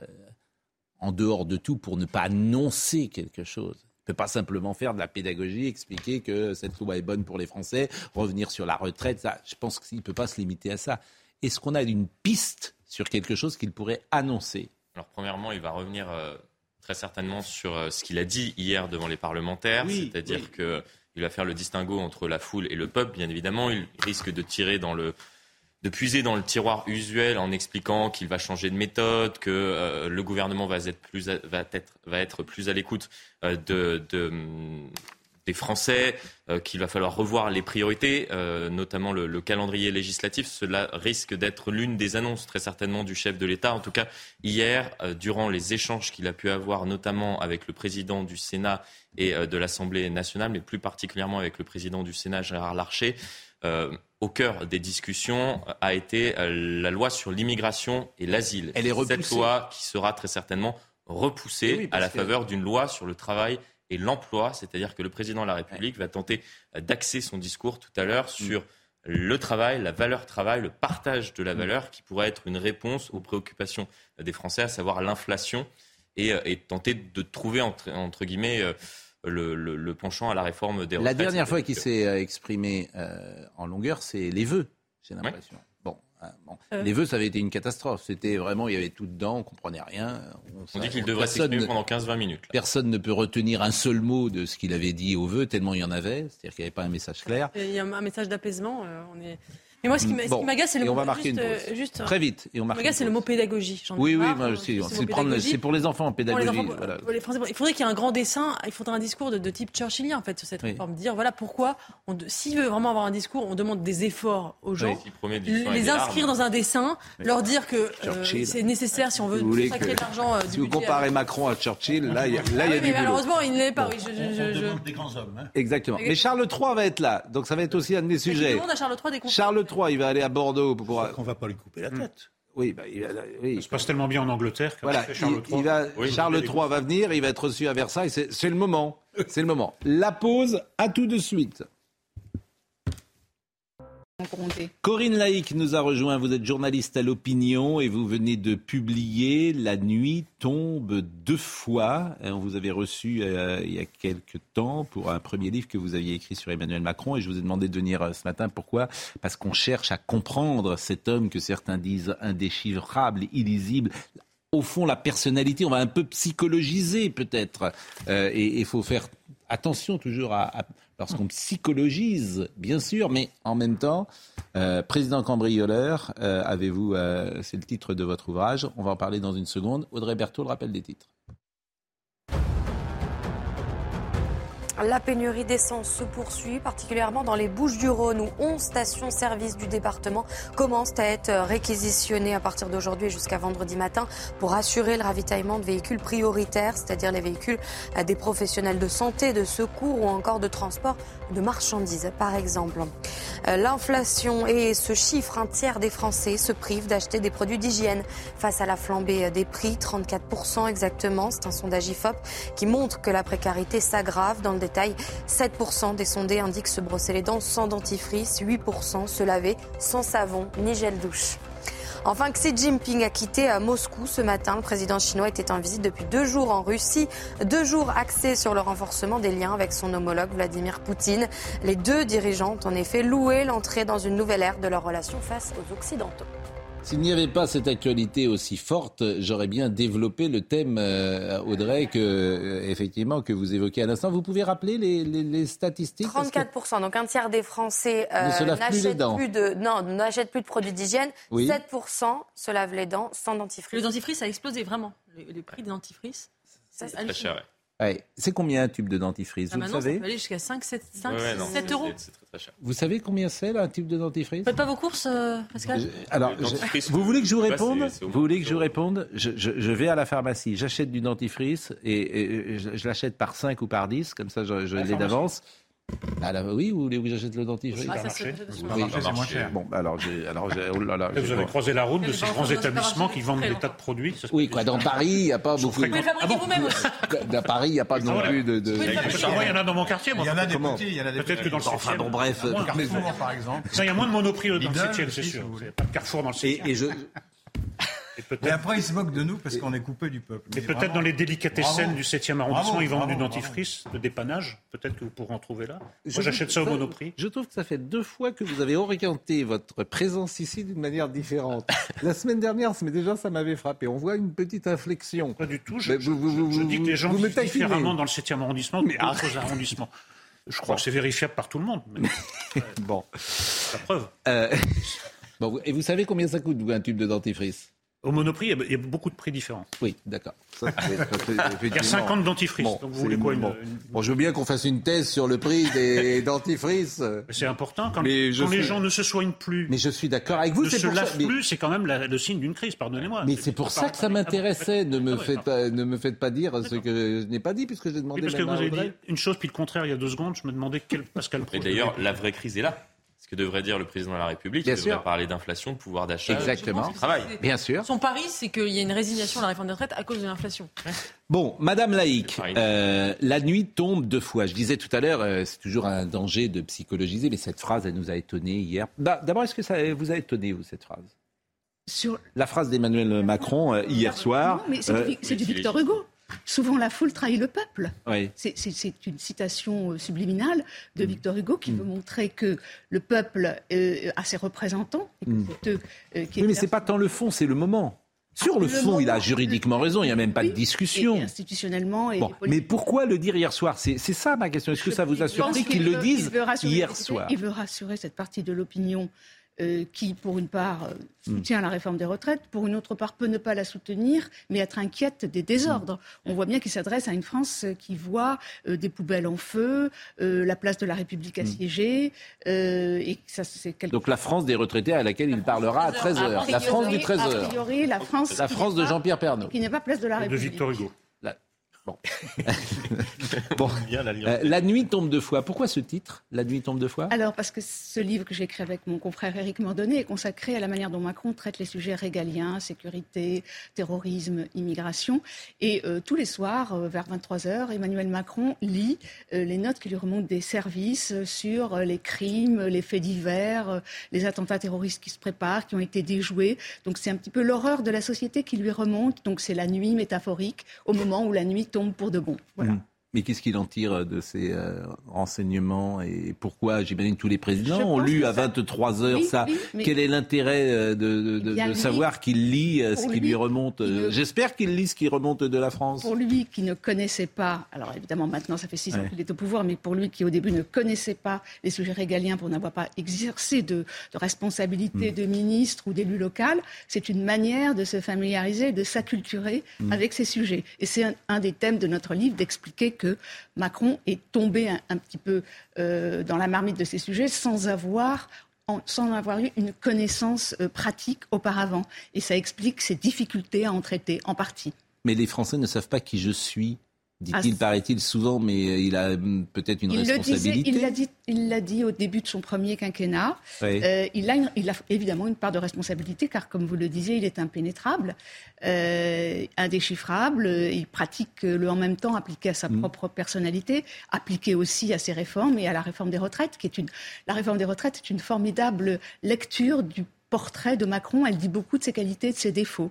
Speaker 1: en dehors de tout pour ne pas annoncer quelque chose ne peut pas simplement faire de la pédagogie, expliquer que cette loi est bonne pour les Français, revenir sur la retraite. Ça, je pense qu'il ne peut pas se limiter à ça. Est-ce qu'on a une piste sur quelque chose qu'il pourrait annoncer?
Speaker 4: Alors, premièrement, il va revenir euh, très certainement sur euh, ce qu'il a dit hier devant les parlementaires, c'est-à-dire qu'il va faire le distinguo entre la foule et le peuple, bien évidemment. Il risque de tirer dans le de puiser dans le tiroir usuel en expliquant qu'il va changer de méthode, que euh, le gouvernement va être plus à, l'écoute euh, de, de, des Français, euh, qu'il va falloir revoir les priorités, notamment le, le, calendrier législatif. Cela risque d'être l'une des annonces très certainement du chef de l'État. En tout cas, hier, durant les échanges qu'il a pu avoir, notamment avec le président du Sénat et de l'Assemblée nationale, mais plus particulièrement avec le président du Sénat, Gérard Larcher, au cœur des discussions a été euh, la loi sur l'immigration et l'asile.
Speaker 1: Elle est
Speaker 4: Cette loi qui sera très certainement repoussée eh à la faveur d'une loi sur le travail et l'emploi, c'est-à-dire que le président de la République va tenter d'axer son discours tout à l'heure sur le travail, la valeur travail, le partage de la mm. valeur, qui pourrait être une réponse aux préoccupations des Français, à savoir l'inflation, et, euh, tenter de trouver, entre guillemets, le, penchant à la réforme des retraites.
Speaker 1: La dernière fois qu'il s'est euh, exprimé euh, en longueur, c'est les vœux, j'ai l'impression. Bon, euh. Les vœux, ça avait été une catastrophe. C'était vraiment, il y avait tout dedans, on comprenait rien.
Speaker 4: On, dit qu'il devrait s'exprimer pendant 15-20 minutes.
Speaker 1: Personne ne peut retenir un seul mot de ce qu'il avait dit aux vœux, tellement il y en avait. C'est-à-dire qu'il n'y avait pas un message clair.
Speaker 7: Il y a un message d'apaisement. on est... Mais moi, ce qui m'agace, c'est le mot.
Speaker 1: juste, Très vite.
Speaker 7: Et on c'est le mot pédagogie.
Speaker 1: Oui, oui, moi aussi. C'est pour les enfants, pédagogie.
Speaker 7: les Français, il faudrait qu'il y ait un grand dessin, il faudrait un discours de, type churchillien, en fait, sur cette réforme. Dire, voilà pourquoi, s'il veut vraiment avoir un discours, on demande des efforts aux gens. les inscrire dans un dessin, leur dire que euh, c'est nécessaire si on veut consacrer de l'argent. Euh,
Speaker 1: si vous comparez Macron à Churchill, là, il y a ah du
Speaker 7: Malheureusement, il n'est pas.
Speaker 8: On demande des grands hommes. Hein.
Speaker 1: Exactement. Mais Charles III va être là, donc ça va être aussi un de mes sujets. Charles III il va aller à Bordeaux pour.
Speaker 8: On va pas lui couper la tête.
Speaker 1: Oui, bah, il
Speaker 9: Ça se passe tellement bien en Angleterre.
Speaker 1: Voilà, Charles III. va, Charles III va venir, il va être reçu à Versailles. C'est le moment. C'est le moment. La pause, à tout de suite. Corinne Laïc nous a rejoint. Vous êtes journaliste à l'opinion et vous venez de publier La nuit tombe deux fois. On vous avait reçu euh, il y a quelques temps pour un premier livre que vous aviez écrit sur Emmanuel Macron et je vous ai demandé de venir euh, ce matin. Pourquoi? Parce qu'on cherche à comprendre cet homme que certains disent indéchiffrable, illisible, au fond, la personnalité, on va un peu psychologiser peut-être. Euh, et il faut faire attention toujours à, lorsqu'on psychologise, bien sûr, mais en même temps, euh, président cambrioleur, euh, avez-vous, euh, c'est le titre de votre ouvrage, on va en parler dans une seconde. Audrey Berthaud, le rappel des titres.
Speaker 2: La pénurie d'essence se poursuit, particulièrement dans les Bouches-du-Rhône, où 11 stations-service du département commencent à être réquisitionnées à partir d'aujourd'hui jusqu'à vendredi matin pour assurer le ravitaillement de véhicules prioritaires, c'est-à-dire les véhicules des professionnels de santé, de secours ou encore de transport de marchandises, par exemple. Euh, l'inflation et ce chiffre, un tiers des Français se privent d'acheter des produits d'hygiène face à la flambée des prix, 34% exactement. C'est un sondage IFOP qui montre que la précarité s'aggrave dans le détail. 7% des sondés indiquent se brosser les dents sans dentifrice, 8% se laver sans savon ni gel douche. Enfin, Xi Jinping a quitté à Moscou ce matin. Le président chinois était en visite depuis deux jours en Russie. Deux jours axés sur le renforcement des liens avec son homologue Vladimir Poutine. Les deux dirigeants ont en effet loué l'entrée dans une nouvelle ère de leur relation face aux Occidentaux.
Speaker 1: S'il n'y avait pas cette actualité aussi forte, j'aurais bien développé le thème, euh, Audrey, que, euh, effectivement, que vous évoquez à l'instant. Vous pouvez rappeler les, statistiques
Speaker 2: 34%, donc un tiers des Français euh, n'achètent plus, de, non, n'achètent plus de produits d'hygiène. 7% se lavent les dents sans dentifrice.
Speaker 7: Le dentifrice a explosé vraiment. Le, prix des dentifrices,
Speaker 4: c'est très cher.
Speaker 1: C'est combien un tube de dentifrice
Speaker 7: ah, Vous
Speaker 1: savez Ça
Speaker 7: peut aller jusqu'à 5, 7, 5, 7 euros.
Speaker 1: Vous savez combien c'est un tube de dentifrice Vous
Speaker 7: faites pas vos courses, euh, Pascal
Speaker 1: Alors, vous voulez que je vous réponde Vous voulez que je vous réponde je, je, vais à la pharmacie, j'achète du dentifrice et, je, l'achète par 5 ou par 10, comme ça je, je l'ai d'avance. Ah oui, vous voulez que j'achète le dentifrice
Speaker 9: ah,
Speaker 1: ça,
Speaker 9: c'est moins cher.
Speaker 1: Bon, bah, alors, alors
Speaker 9: oh là là, vous avez croisé la route de ces grands établissements qui vendent des tas de produits.
Speaker 1: Oui, quoi. Dans Paris, il n'y a pas beaucoup.
Speaker 7: Vous pouvez le fabriquer vous-même aussi.
Speaker 1: Dans Paris, il n'y a pas non plus de.
Speaker 9: Moi, il y en a dans mon quartier.
Speaker 6: Il y en a des petits. Il y en a
Speaker 9: des Peut-être que dans le
Speaker 1: Enfin bon, bref.
Speaker 9: Carrefour, par exemple. Il y a moins de monoprix dans le 7 c'est sûr. Il n'y a pas de Carrefour dans le 7
Speaker 6: Et je. Et, après, ils se moquent de nous parce qu'on est coupé du peuple.
Speaker 9: Et peut-être dans les délicatessen du 7e arrondissement, ils vendent du dentifrice, de dépannage. Peut-être que vous pourrez en trouver là. Moi, j'achète ça au monoprix.
Speaker 1: Je trouve que ça fait deux fois que vous avez orienté votre présence ici d'une manière différente. La semaine dernière, mais déjà, ça m'avait frappé. On voit une petite inflexion.
Speaker 9: Pas du tout. Je, dis que les gens vivent différemment dans le 7e arrondissement que d'autres arrondissements. Je crois que c'est vérifiable par tout le monde.
Speaker 1: bon.
Speaker 9: La preuve.
Speaker 1: Euh, bon, et vous savez combien ça coûte, un tube de dentifrice?
Speaker 9: Au Monoprix, il y a beaucoup de prix différents.
Speaker 1: Oui, d'accord.
Speaker 9: il y a 50 dentifrices. Bon, donc vous voulez quoi
Speaker 1: bon. je veux bien qu'on fasse une thèse sur le prix des dentifrices.
Speaker 9: C'est important. Quand, les gens ne se soignent plus.
Speaker 1: Mais je suis d'accord avec vous.
Speaker 9: Ne se lavent plus, c'est quand même le signe d'une crise, pardonnez-moi.
Speaker 1: Mais c'est pour ça que ça m'intéressait. Ne, me faites pas, ne me faites pas dire ce que je n'ai pas dit, puisque j'ai demandé
Speaker 9: oui, parce que vous avez dit une chose, puis le contraire, il y a deux secondes. Je me demandais quel Pascal
Speaker 4: Et d'ailleurs, la vraie crise est là que devrait dire le président de la République. il devrait parler d'inflation, de pouvoir d'achat,
Speaker 1: Exactement. travail. Bien sûr.
Speaker 7: Son pari, c'est qu'il y a une résignation à la réforme des retraites à cause de l'inflation.
Speaker 1: Bon, Madame Laïc, euh, la nuit tombe deux fois. Je disais tout à l'heure, euh, c'est toujours un danger de psychologiser, mais cette phrase, elle nous a étonnés hier. Bah, d'abord, est-ce que ça vous a étonné, vous, cette phrase? Sur... La phrase d'Emmanuel Macron euh, hier soir.
Speaker 21: Non, mais c'est du Victor Hugo. Souvent, la foule trahit le peuple. C'est une citation euh, subliminale de mm. Victor Hugo qui mm. veut montrer que le peuple euh, a ses représentants.
Speaker 1: Mm. Euh, oui, mais ce n'est pas tant le fond, c'est le moment. Sur le, fond, il a juridiquement raison, il n'y a même pas de discussion.
Speaker 21: institutionnellement. Et
Speaker 1: mais pourquoi le dire hier soir? C'est ça ma question. Est-ce que ça vous a surpris qu'il le dise hier soir?
Speaker 21: Il veut rassurer cette partie de l'opinion euh, qui, pour une part, euh, hmm. soutient la réforme des retraites, pour une autre part, peut ne pas la soutenir, mais être inquiète des désordres. Hmm. On voit bien qu'il s'adresse à une France qui voit euh, des poubelles en feu, la place de la République hmm. assiégée. et ça, quelque...
Speaker 1: Donc la France des retraités à laquelle il parlera à 13h. La France du 13h.
Speaker 21: la France,
Speaker 1: la France de Jean-Pierre Pernaud.
Speaker 21: Qui n'est pas place de la République.
Speaker 9: De Victor Hugo.
Speaker 1: Bon. bon. Euh, la nuit tombe deux fois. Pourquoi ce titre La nuit tombe deux fois
Speaker 21: Alors, parce que ce livre que j'ai écrit avec mon confrère Éric Mordonnet est consacré à la manière dont Macron traite les sujets régaliens, sécurité, terrorisme, immigration. Et euh, tous les soirs, euh, vers 23h, Emmanuel Macron lit les notes qui lui remontent des services sur les crimes, les faits divers, les attentats terroristes qui se préparent, qui ont été déjoués. Donc, c'est un petit peu l'horreur de la société qui lui remonte. Donc, c'est la nuit métaphorique, au moment où la nuit tombe pour de bon. Voilà.
Speaker 1: Mm. Mais qu'est-ce qu'il en tire de ces euh, renseignements et pourquoi, j'imagine, tous les présidents ont lu à 23 heures ça Quel est l'intérêt euh, de, de, de savoir qu'il lit euh, ce qui lui, remonte J'espère qu'il lit ce qui remonte de la France.
Speaker 21: Pour lui qui ne connaissait pas, alors évidemment maintenant ça fait six ans qu'il est au pouvoir, mais pour lui qui au début ne connaissait pas les sujets régaliens pour n'avoir pas exercé de, responsabilité hmm. de ministre ou d'élu local, c'est une manière de se familiariser, de s'acculturer hmm. avec ces sujets. Et c'est un, un des thèmes de notre livre d'expliquer que que Macron est tombé un, petit peu euh, dans la marmite de ces sujets sans avoir avoir eu une connaissance euh, pratique auparavant. Et ça explique ses difficultés à en traiter, en partie.
Speaker 1: Mais les Français ne savent pas qui je suis dit-il, ah, paraît-il, souvent, mais euh, il a hum, peut-être une responsabilité.
Speaker 21: il l'a dit, il l'a dit au début de son premier quinquennat. Euh, il, a il, a évidemment une part de responsabilité, car comme vous le disiez, il est impénétrable, euh, indéchiffrable. Il pratique le en même temps appliqué à sa mm. propre personnalité, appliqué aussi à ses réformes et à la réforme des retraites, qui est une. La réforme des retraites est une formidable lecture du portrait de Macron. Elle dit beaucoup de ses qualités et de ses défauts.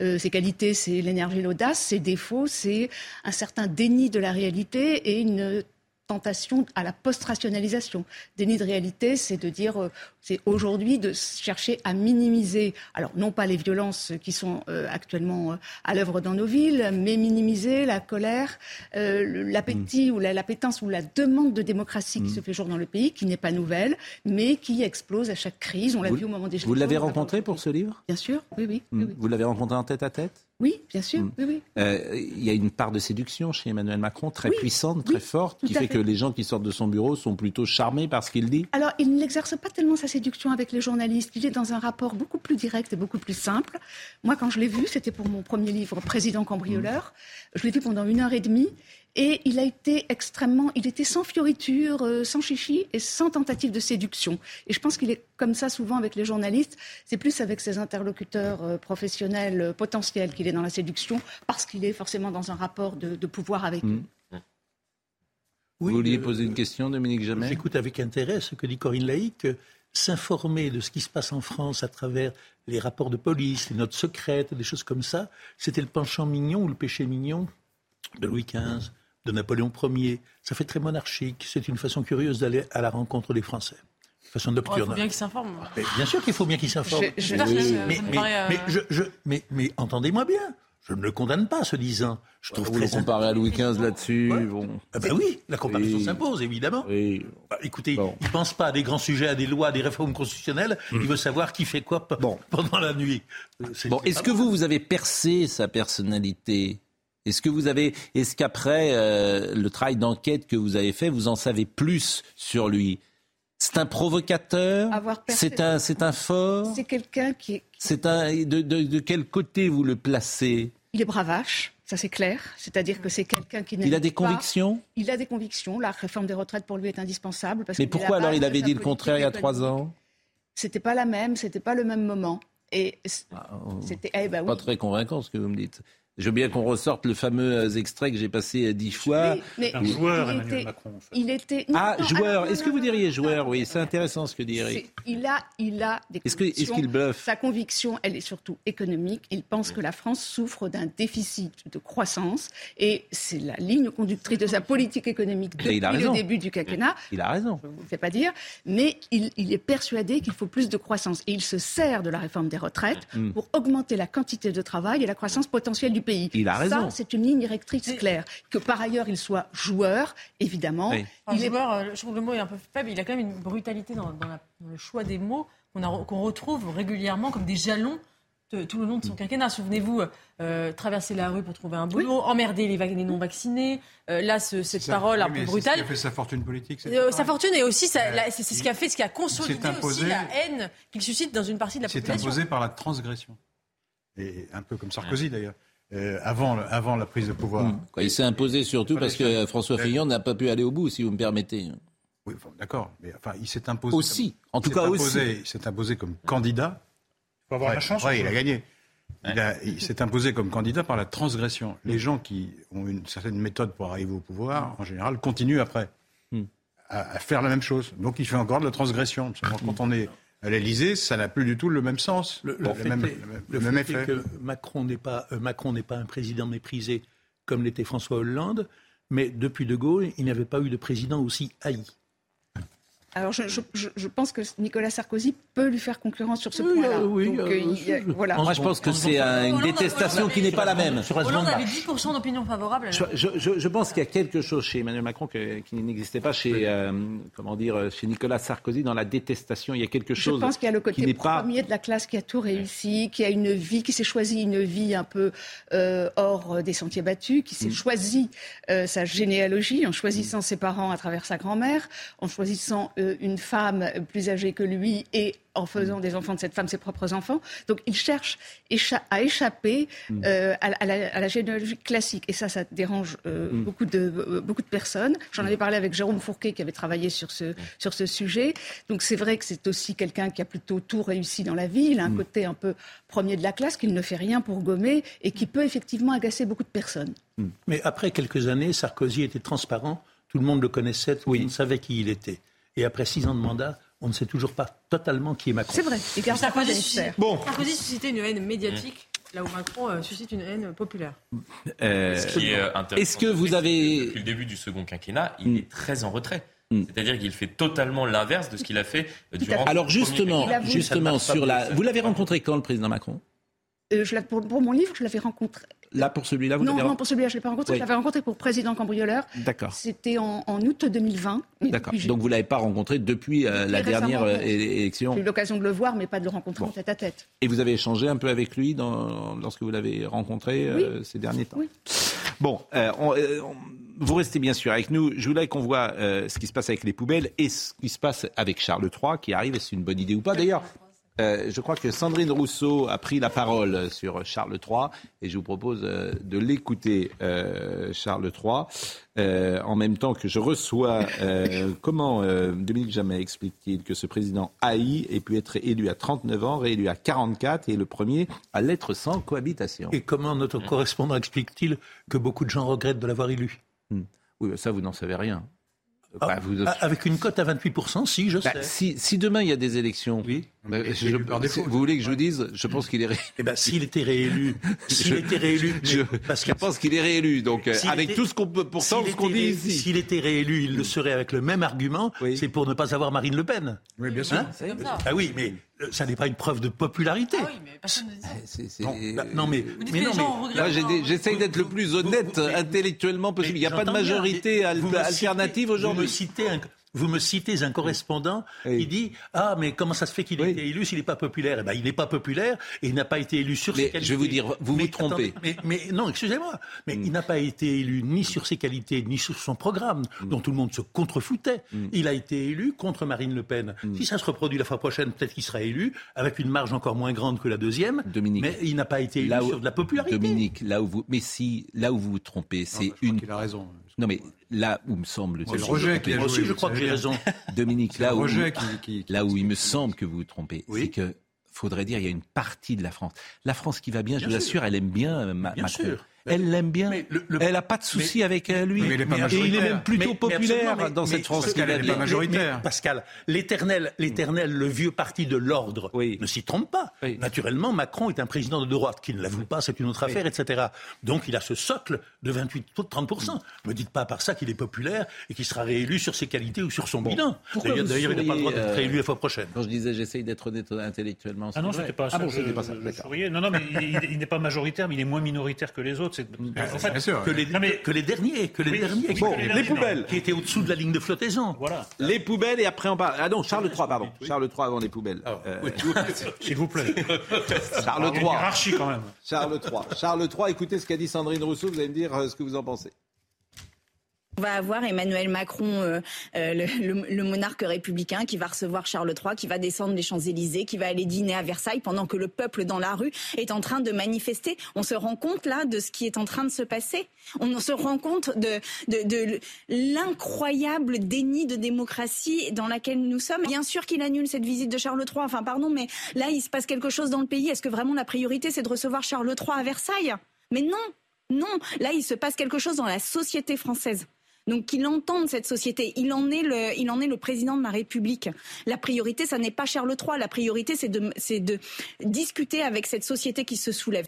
Speaker 21: Euh, ses qualités, c'est l'énergie et l'audace. Ses défauts, c'est un certain déni de la réalité et une tentation à la post-rationalisation. Déni de réalité, c'est de dire, euh, c'est aujourd'hui de chercher à minimiser, alors non pas les violences qui sont euh, actuellement euh, à l'œuvre dans nos villes, mais minimiser la colère, l'appétit mm. ou l'appétence ou la demande de démocratie qui mm. se fait jour dans le pays, qui n'est pas nouvelle, mais qui explose à chaque crise. On l'a vu au moment des
Speaker 1: Vous l'avez rencontré pour ce livre?
Speaker 21: Bien sûr, oui, oui.
Speaker 1: Mm. Vous l'avez rencontré en tête à tête?
Speaker 21: Oui, bien sûr. Mm. Oui,
Speaker 1: euh, il y a une part de séduction chez Emmanuel Macron très puissante, très forte, qui fait, que les gens qui sortent de son bureau sont plutôt charmés par ce qu'il dit.
Speaker 21: Alors, il n'exerce pas tellement sa séduction avec les journalistes. Il est dans un rapport beaucoup plus direct et beaucoup plus simple. Moi, quand je l'ai vu, c'était pour mon premier livre, Président cambrioleur. Je l'ai vu pendant une heure et demie. Et il a été extrêmement, il était sans fioriture, euh, sans chichi et sans tentative de séduction. Et je pense qu'il est comme ça souvent avec les journalistes. C'est plus avec ses interlocuteurs euh, professionnels euh, potentiels qu'il est dans la séduction, parce qu'il est forcément dans un rapport de, pouvoir avec eux. Mmh.
Speaker 1: Vous vouliez poser une question, Dominique Jamais?
Speaker 8: J'écoute avec intérêt ce que dit Corinne Laïc. S'informer de ce qui se passe en France à travers les rapports de police, les notes secrètes, des choses comme ça, c'était le penchant mignon ou le péché mignon de Louis XV de Napoléon Ier. Ça fait très monarchique. C'est une façon curieuse d'aller à la rencontre des Français. Façon nocturne.
Speaker 7: il faut bien qu'ils s'informent.
Speaker 8: Bien sûr qu'il faut bien qu'ils s'informent. Mais, mais, entendez-moi bien. Je ne le condamne pas, ce disant. Je
Speaker 1: trouve Vous le comparez à Louis XV là-dessus. Bon.
Speaker 8: Ah ben oui, la comparaison s'impose, évidemment. Oui. Bah, écoutez, il ne pense pas à des grands sujets, à des lois, à des réformes constitutionnelles. Il hmm. veut savoir qui fait quoi pendant la nuit.
Speaker 1: Bon, est-ce que vous, vous avez percé sa personnalité? Est-ce que vous avez, est-ce qu'après euh, le travail d'enquête que vous avez fait, vous en savez plus sur lui? C'est un provocateur? C'est un, c'est un fort?
Speaker 21: C'est quelqu'un qui est.
Speaker 1: C'est un. De, quel côté vous le placez?
Speaker 21: Il est bravache. Ça, c'est clair. C'est-à-dire que c'est quelqu'un qui
Speaker 1: Il a des convictions?
Speaker 21: Il a des convictions. La réforme des retraites, pour lui, est indispensable.
Speaker 1: Mais pourquoi alors il avait dit le contraire il y a trois ans?
Speaker 21: C'était pas la même, c'était pas le même moment. Et
Speaker 1: ah, oh. c'était eh ben pas très convaincant ce que vous me dites. Je veux bien qu'on ressorte le fameux euh, extrait que j'ai passé euh, dix fois.
Speaker 9: un joueur, Emmanuel Macron.
Speaker 21: Il était.
Speaker 1: ah, joueur. Est-ce que vous diriez joueur Oui, c'est intéressant ce que dit Eric.
Speaker 21: Il a, il a des
Speaker 1: est-ce convictions. Est-ce qu'il bluffe
Speaker 21: Sa conviction, elle est surtout économique. Il pense que la France souffre d'un déficit de croissance et c'est la ligne conductrice de sa politique économique depuis le début du quinquennat.
Speaker 1: Il a raison.
Speaker 21: Je ne vous le fais pas dire, mais il, est persuadé qu'il faut plus de croissance et il se sert de la réforme des retraites mm. pour augmenter la quantité de travail et la croissance potentielle du pays.
Speaker 1: Il a raison.
Speaker 21: Ça, c'est une ligne directrice claire. Que par ailleurs, il soit joueur, évidemment.
Speaker 7: Il est... joueur, euh, je trouve que le mot est un peu faible. Il a quand même une brutalité dans, le choix des mots qu'on retrouve régulièrement comme des jalons tout le long de son quinquennat. Souvenez-vous, euh, traverser la rue pour trouver un boulot, emmerder les, non-vaccinés. Euh, là, cette parole un peu brutale. C'est ce
Speaker 6: qui a fait sa fortune politique.
Speaker 7: sa fortune et aussi, c'est ce qui a fait, ce qui a consolidé aussi la haine qu'il suscite dans une partie de la population.
Speaker 6: C'est imposé par la transgression. Et un peu comme Sarkozy d'ailleurs. Euh, avant, avant la prise de pouvoir.
Speaker 1: Hmm. Il s'est imposé surtout parce que François Fillon n'a pas pu aller au bout, si vous me permettez.
Speaker 6: Oui, d'accord. Mais enfin, il s'est imposé.
Speaker 1: Aussi, en tout cas aussi.
Speaker 6: Il s'est imposé comme candidat.
Speaker 9: Il faut avoir la chance.
Speaker 6: il a gagné. Il, s'est imposé comme candidat par la transgression. Les gens qui ont une certaine méthode pour arriver au pouvoir, en général, continuent après hmm. à, faire la même chose. Donc il fait encore de la transgression. Quand on est à l'Elysée, ça n'a plus du tout le même sens,
Speaker 8: le, même, effet. que Macron n'est pas, euh, Macron n'est pas un président méprisé comme l'était François Hollande, mais depuis De Gaulle, il n'y avait pas eu de président aussi haï.
Speaker 21: Alors, je, je, je, pense que Nicolas Sarkozy peut lui faire concurrence sur ce point-là.
Speaker 1: Oui, Donc, euh, voilà. Moi, je pense que c'est une détestation qui n'est pas la même.
Speaker 7: Hollande avait 10% d'opinion favorable.
Speaker 1: Je, pense qu'il y a quelque chose chez Emmanuel Macron qui n'existait pas chez, euh, comment dire, chez Nicolas Sarkozy dans la détestation. Il y a quelque chose.
Speaker 21: Je pense qu'il y a le côté premier de la classe qui a tout réussi, qui a une vie, qui s'est choisi une vie un peu euh, hors des sentiers battus, qui s'est mm. choisi sa généalogie en choisissant ses parents à travers sa grand-mère, en choisissant euh, une femme plus âgée que lui et en faisant des enfants de cette femme ses propres enfants. Donc il cherche à échapper mm. euh, à, la, généalogie classique. Et ça, ça dérange euh, mm. beaucoup, de, beaucoup de personnes. J'en avais parlé avec Jérôme Fourquet qui avait travaillé sur ce, sur ce sujet. Donc c'est vrai que c'est aussi quelqu'un qui a plutôt tout réussi dans la vie. Il a un mm. côté un peu premier de la classe, qu'il ne fait rien pour gommer et qui peut effectivement agacer beaucoup de personnes.
Speaker 8: Mais après quelques années, Sarkozy était transparent. Tout le monde le connaissait, tout le monde savait qui il était. Et après six ans de mandat, on ne sait toujours pas totalement qui est Macron.
Speaker 21: C'est vrai.
Speaker 7: Et Sarkozy, suscite, bon. Sarkozy suscitait une haine médiatique. Là où Macron euh, suscite une haine populaire.
Speaker 4: Euh, Ce qui est euh, intéressant.
Speaker 1: Est-ce que vous avez.
Speaker 4: Depuis le début du second quinquennat, il mm. est très en retrait. Mm. C'est-à-dire qu'il fait totalement l'inverse de ce qu'il a fait durant.
Speaker 1: Alors justement, justement sur la. Vous l'avez rencontré quand le président Macron?
Speaker 21: Je pour, pour, mon livre, je l'avais rencontré
Speaker 1: Là, pour celui-là, vous
Speaker 21: Non, non, pour celui-là, je ne l'ai pas rencontré. Je l'avais rencontré pour président cambrioleur.
Speaker 1: D'accord.
Speaker 21: C'était en, août 2020.
Speaker 1: D'accord. Donc, vous ne l'avez pas rencontré depuis euh, la dernière euh, élection
Speaker 21: J'ai eu l'occasion de le voir, mais pas de le rencontrer en tête à tête.
Speaker 1: Et vous avez échangé un peu avec lui dans, lorsque vous l'avez rencontré euh, ces derniers temps?
Speaker 21: Oui.
Speaker 1: Bon, vous restez bien sûr avec nous. Je voulais qu'on voit ce qui se passe avec les poubelles et ce qui se passe avec Charles III qui arrive. Est-ce une bonne idée ou pas? D'ailleurs, euh, je crois que Sandrine Rousseau a pris la parole sur Charles III et je vous propose euh, de l'écouter, euh, Charles III, en même temps que je reçois comment Dominique Jamais explique-t-il que ce président haï ait pu être élu à 39 ans, réélu à 44 et le premier à l'être sans cohabitation?
Speaker 8: Et comment notre correspondant explique-t-il que beaucoup de gens regrettent de l'avoir élu?
Speaker 1: Hmm. Oui, ça vous n'en savez rien.
Speaker 8: Ah, bah, vous... Avec une cote à 28%, si, je bah,
Speaker 1: sais. Si, demain il y a des élections, oui. Bah, vous voulez que je vous dise Je pense qu'il est réélu.
Speaker 8: Eh ben, s'il était réélu, s'il était réélu,
Speaker 1: je, parce je pense qu'il est réélu. Donc, euh, avec tout ce qu'on peut, pourtant, ce qu'on dit ici.
Speaker 8: S'il était réélu, il le serait avec le même argument. C'est pour ne pas avoir Marine Le Pen.
Speaker 6: Oui, bien sûr. Hein
Speaker 8: ah oui, mais euh, ça n'est pas une preuve de popularité. Ah oui, mais
Speaker 7: personne ne dit
Speaker 8: ça. Non, mais, mais non,
Speaker 1: mais j'essaye d'être le plus honnête intellectuellement possible. Il n'y a pas de majorité alternative aujourd'hui.
Speaker 8: Vous me citez un correspondant qui dit Ah, mais comment ça se fait qu'il ait été élu s'il n'est pas populaire? Eh bien, il n'est pas populaire et il n'a pas été élu sur ses qualités.
Speaker 1: Je vais vous dire, vous vous trompez.
Speaker 8: mais, non, excusez-moi, mais hmm. il n'a pas été élu ni sur ses qualités, ni sur son programme, hmm. dont tout le monde se contrefoutait. Hmm. Il a été élu contre Marine Le Pen. Si ça se reproduit la fois prochaine, peut-être qu'il sera élu, avec une marge encore moins grande que la deuxième. Dominique, mais il n'a pas été élu sur de la popularité.
Speaker 1: Dominique, là où vous, mais si, là où vous vous trompez, c'est une.
Speaker 6: Il a raison.
Speaker 1: Non, mais là où me semble.
Speaker 6: C'est le rejet qui a
Speaker 8: Moi aussi, je crois que j'ai raison.
Speaker 1: Dominique, là où, là où il me semble que vous vous trompez, c'est que faudrait dire il y a une partie de la France. La France qui va bien, je vous assure, elle aime bien, euh, bien Macron. Sûr. Elle l'aime bien. Elle n'a pas de souci avec euh, lui.
Speaker 6: Mais il
Speaker 1: est Et il est même plutôt populaire dans cette France
Speaker 6: qui n'est pas majoritaire.
Speaker 8: Pascal, l'éternel, l'éternel, le vieux parti de l'ordre ne s'y trompe pas. Naturellement, Macron est un président de droite qui ne l'avoue pas, c'est une autre affaire, etc. Donc il a ce socle de 28 30% Ne me dites pas par ça qu'il est populaire et qu'il sera réélu sur ses qualités ou sur son bilan. D'ailleurs, il n'a pas le droit d'être réélu la fois prochaine.
Speaker 1: Quand je disais j'essaye d'être honnête intellectuellement.
Speaker 9: Ah non, c'était pas ça. Ah bon, c'était pas ça. Non, non, mais il n'est pas majoritaire, mais il est moins minoritaire que les autres.
Speaker 8: En fait, que, les, que, les, derniers, que les derniers,
Speaker 1: bon, les, poubelles,
Speaker 8: qui étaient au-dessous de la ligne de flottaison.
Speaker 1: Voilà. Les poubelles et après on parle. Ah non, Charles III, pardon. Charles III avant les poubelles. Ah,
Speaker 9: euh... S'il vous plaît.
Speaker 1: Charles III.
Speaker 9: Hiérarchie quand même.
Speaker 1: Charles III. Charles III. Écoutez ce qu'a dit Sandrine Rousseau. Vous allez me dire euh, ce que vous en pensez.
Speaker 22: On va avoir Emmanuel Macron, euh, euh, le, monarque républicain, qui va recevoir Charles III, qui va descendre les Champs-Élysées, qui va aller dîner à Versailles pendant que le peuple dans la rue est en train de manifester. On se rend compte là de ce qui est en train de se passer. On se rend compte de, de, de l'incroyable déni de démocratie dans laquelle nous sommes. Bien sûr qu'il annule cette visite de Charles III. Enfin, pardon, mais là, il se passe quelque chose dans le pays. Est-ce que vraiment la priorité, c'est de recevoir Charles III à Versailles? Mais non, non. Là, il se passe quelque chose dans la société française. Donc qu'il entende cette société. Il en est le, président de la République. La priorité, ça n'est pas Charles III. La priorité, c'est de discuter avec cette société qui se soulève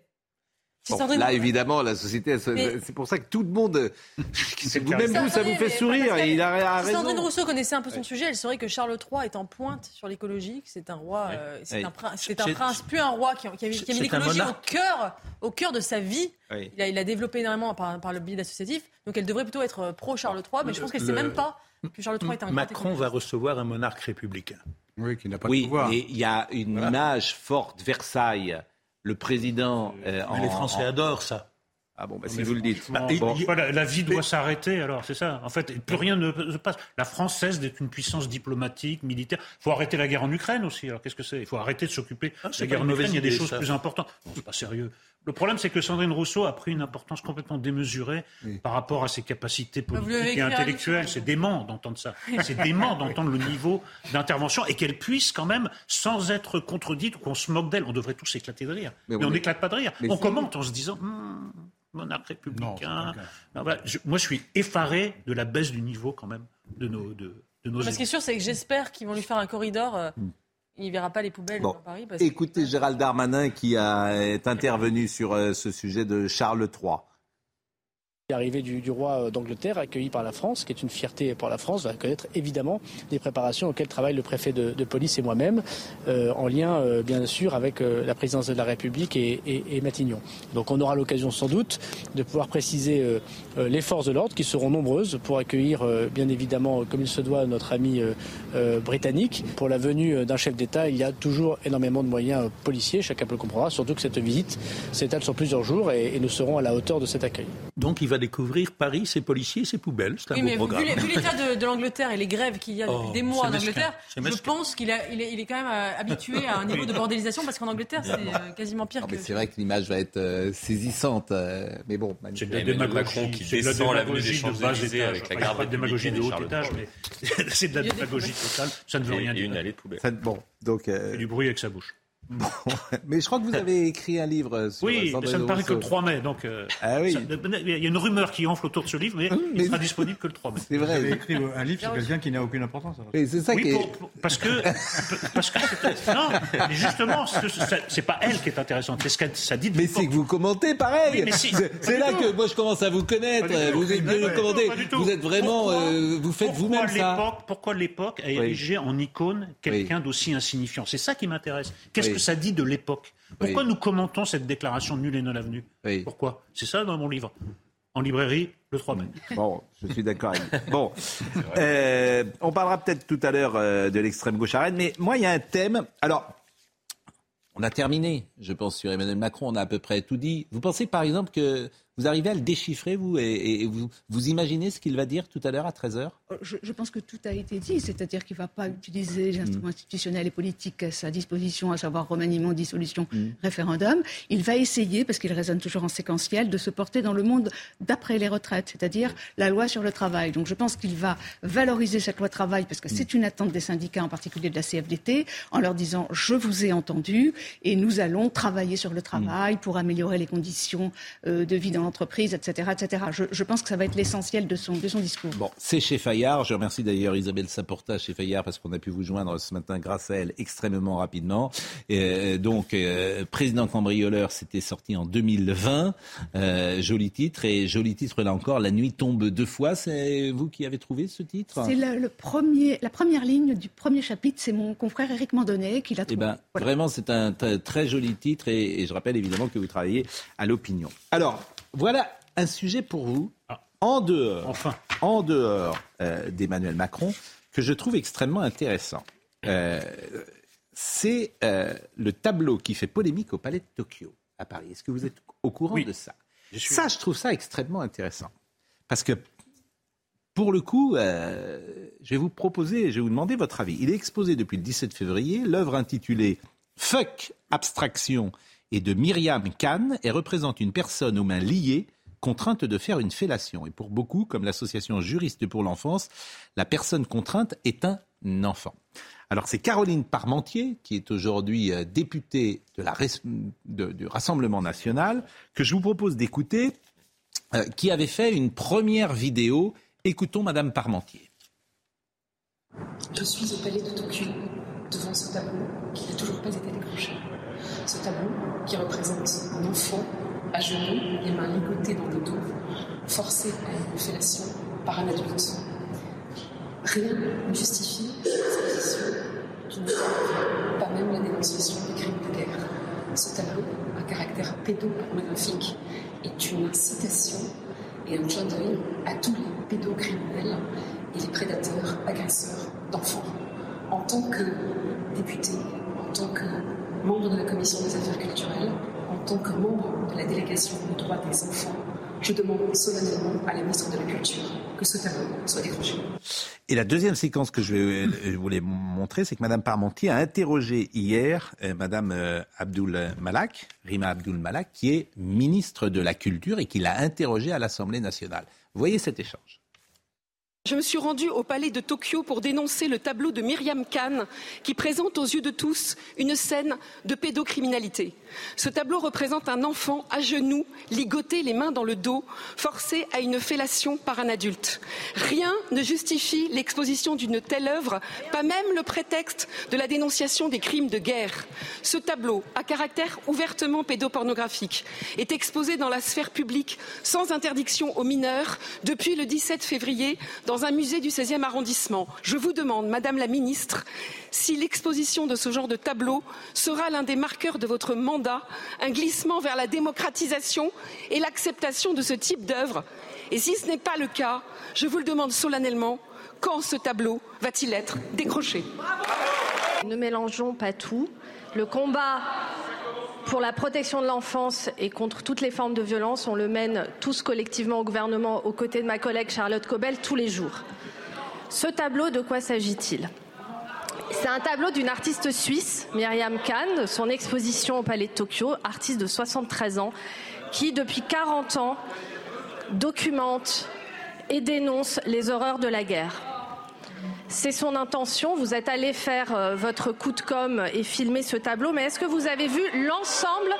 Speaker 1: là, évidemment, la société, c'est pour ça que tout le monde, même vous, ça vous fait sourire. il a,
Speaker 7: si Sandrine Rousseau connaissait un peu son sujet, elle saurait que Charles III est en pointe sur l'écologie, c'est un roi, euh, c'est un, prince, plus un roi qui, a, mis l'écologie au cœur, au cœur de sa vie. Il, a, développé énormément par, le biais associatif, donc elle devrait plutôt être pro Charles III, mais je pense qu'elle ne sait même pas que Charles III est un
Speaker 8: Macron va recevoir un monarque républicain.
Speaker 1: Oui, qui n'a pas de pouvoir. Oui, il y a une image forte, Versailles le président.
Speaker 8: Euh, les Français adorent ça.
Speaker 1: Ah bon, bah, si vous le dites. Bah,
Speaker 9: la, vie doit s'arrêter, alors, c'est ça. En fait, plus rien ne se passe. La France cesse d'être une puissance diplomatique, militaire. Il faut arrêter la guerre en Ukraine aussi. Alors, qu'est-ce que c'est? Il faut arrêter de s'occuper ah, de la guerre en Ukraine. Il y a des choses plus importantes. C'est pas sérieux. Le problème, c'est que Sandrine Rousseau a pris une importance complètement démesurée par rapport à ses capacités politiques et intellectuelles. C'est dément d'entendre ça. C'est dément d'entendre le niveau d'intervention et qu'elle puisse quand même, sans être contredite ou qu'on se moque d'elle, on devrait tous éclater de rire. Mais, on n'éclate pas de rire. on commente en se disant hum, monarque républicain. moi, je suis effaré de la baisse du niveau quand même de nos. De, nos
Speaker 7: ce qui est sûr, c'est que j'espère qu'ils vont lui faire un corridor. Euh, hum. Il ne verra pas les poubelles dans Paris.
Speaker 1: écoutez Gérald Darmanin qui a, est intervenu sur euh, ce sujet de Charles III.
Speaker 14: L'arrivée du, roi d'Angleterre, accueilli par la France, qui est une fierté pour la France, va connaître évidemment des préparations auxquelles travaille le préfet de, police et moi-même, euh, en lien euh, bien sûr avec euh, la présidence de la République et, Matignon. Donc on aura l'occasion sans doute de pouvoir préciser euh, euh, les forces de l'ordre, qui seront nombreuses pour accueillir bien évidemment, comme il se doit, notre ami britannique. Pour la venue d'un chef d'État, il y a toujours énormément de moyens policiers, chacun peut le comprendre, surtout que cette visite s'étale sur plusieurs jours et, nous serons à la hauteur de cet accueil.
Speaker 8: Découvrir Paris, ses policiers, ses poubelles. C'est un beau programme.
Speaker 7: Vu, l'état de, l'Angleterre et les grèves qu'il y a depuis oh, des mois en Angleterre, je pense qu'il il est, il est, quand même euh, habitué à un niveau de bordélisation parce qu'en Angleterre, c'est euh, quasiment pire que.
Speaker 1: C'est vrai que l'image va être euh, saisissante. mais bon,
Speaker 9: c'est de la démagogie qui descend l'avenue des Champs-Élysées avec la garde de démagogie de haut étage, mais c'est de la démagogie totale. Ça ne veut rien dire.
Speaker 1: une allée de poubelle. Bon, donc.
Speaker 9: du bruit avec sa bouche.
Speaker 1: Bon, mais je crois que vous avez écrit un livre sur
Speaker 9: Oui, mais ça ne paraît que le 3 mai. Donc, euh,
Speaker 1: ah oui.
Speaker 9: il y a une rumeur qui enfle autour de ce livre, mais, il ne sera disponible que le 3 mai.
Speaker 6: C'est vrai. Vous avez écrit un livre sur quelqu'un qui n'a aucune importance.
Speaker 1: Oui, c'est ça qui
Speaker 9: parce que, parce que non, mais justement, c'est pas elle qui est intéressante, c'est ce que ça dit.
Speaker 1: mais c'est que vous commentez pareil. c'est là que moi je commence à vous connaître. Vous êtes Vous êtes vraiment, euh, vous faites vous-même ça.
Speaker 9: Pourquoi l'époque a érigé en icône quelqu'un d'aussi insignifiant? C'est ça qui m'intéresse. Qu'est-ce que ça dit de l'époque. Pourquoi nous commentons cette déclaration nulle et non avenue Pourquoi? C'est ça dans mon livre. En librairie, le 3 mai.
Speaker 1: Bon, je suis d'accord avec. Bon, euh, on parlera peut-être tout à l'heure euh, de l'extrême gauche à mais moi, il y a un thème. Alors, on a terminé, je pense, sur Emmanuel Macron, on a à peu près tout dit. Vous pensez par exemple que vous arrivez à le déchiffrer, vous, et, vous, vous imaginez ce qu'il va dire tout à l'heure à 13h
Speaker 21: euh, je, pense que tout a été dit, c'est-à-dire qu'il ne va pas utiliser les instruments mm. institutionnels et politiques à sa disposition, à savoir remaniement, dissolution, mm. référendum. Il va essayer, parce qu'il raisonne toujours en séquentiel, de se porter dans le monde d'après les retraites, c'est-à-dire la loi sur le travail. Donc je pense qu'il va valoriser cette loi travail, parce que mm. c'est une attente des syndicats, en particulier de la CFDT, en leur disant je vous ai entendu et nous allons travailler sur le travail pour améliorer les conditions euh, de vie dans l'entreprise, etc. etc. Je, pense que ça va être l'essentiel de son, de son discours.
Speaker 1: Bon, c'est chez Fayard. Je remercie d'ailleurs Isabelle Saporta chez Fayard parce qu'on a pu vous joindre ce matin grâce à elle extrêmement rapidement. Et, euh, donc, euh, président cambrioleur, c'était sorti en 2020. Euh, joli titre. Et joli titre, là encore, La nuit tombe deux fois. C'est vous qui avez trouvé ce titre?
Speaker 21: C'est le, premier, la première ligne du premier chapitre. C'est mon confrère Éric Mandonnet qui l'a eh trouvé.
Speaker 1: ben, Vraiment, c'est un très joli titre. Et, et je rappelle évidemment que vous travaillez à l'opinion. Alors, voilà un sujet pour vous, ah. en dehors,
Speaker 9: enfin.
Speaker 1: en dehors euh, d'Emmanuel Macron, que je trouve extrêmement intéressant. Euh, c'est euh, le tableau qui fait polémique au Palais de Tokyo, à Paris. Est-ce que vous êtes au courant de ça? Ça, je trouve ça extrêmement intéressant. Parce que pour le coup, je vais vous proposer, je vais vous demander votre avis. Il est exposé depuis le 17 février. L'œuvre intitulée Fuck Abstraction et de Myriam Kahn et représente une personne aux mains liées contrainte de faire une fellation. Et pour beaucoup, comme l'association Juriste pour l'enfance, la personne contrainte est un enfant. Alors c'est Caroline Parmentier, qui est aujourd'hui euh, députée du Rassemblement national, que je vous propose d'écouter, euh, qui avait fait une première vidéo. Écoutons Madame Parmentier.
Speaker 23: Je suis au palais de Tokyo, devant ce tableau qui n'a toujours pas été décroché. Ce tableau qui représente un enfant à genoux, les mains ligotées dans le dos, forcé à une fellation par un adulte. Rien ne justifie l'exposition d'une pas même la dénonciation des crimes de guerre. Ce tableau, à caractère pédopornographique, est une citation et un clin d'œil à tous les pédocriminels et les prédateurs agresseurs d'enfants. En tant que député, en tant que membre de la commission des affaires culturelles, en tant que membre de la délégation aux droits des enfants, je demande solennellement à la ministre de la Culture que ce tableau soit décroché.
Speaker 1: Et la deuxième séquence que je euh, vous montrer, c'est que Mme Parmentier a interrogé hier euh, Mme euh, Abdul Malak, Rima Abdul Malak, qui est ministre de la Culture et qui l'a interrogée à l'Assemblée nationale. Voyez cet échange.
Speaker 23: Je me suis rendue au palais de Tokyo pour dénoncer le tableau de Myriam Khan qui présente aux yeux de tous une scène de pédocriminalité. Ce tableau représente un enfant à genoux, ligoté les mains dans le dos, forcé à une fellation par un adulte. Rien ne justifie l'exposition d'une telle œuvre, pas même le prétexte de la dénonciation des crimes de guerre. Ce tableau, à caractère ouvertement pédopornographique, est exposé dans la sphère publique sans interdiction aux mineurs depuis le 17 février un musée du 16e arrondissement. Je vous demande, Madame la Ministre, si l'exposition de ce genre de tableau sera l'un des marqueurs de votre mandat, un glissement vers la démocratisation et l'acceptation de ce type d'œuvre. Et si ce n'est pas le cas, je vous le demande solennellement, quand ce tableau va-t-il être décroché?
Speaker 24: Ne mélangeons pas tout. Le combat pour la protection de l'enfance et contre toutes les formes de violence, on le mène tous collectivement au gouvernement aux côtés de ma collègue Charlotte Cobel tous les jours. Ce tableau, de quoi s'agit-il? C'est un tableau d'une artiste suisse, Myriam Kahn, son exposition au Palais de Tokyo, artiste de 73 ans, qui depuis 40 ans documente et dénonce les horreurs de la guerre. C'est son intention. Vous êtes allé faire euh, votre coup de com et filmer ce tableau, mais est-ce que vous avez vu l'ensemble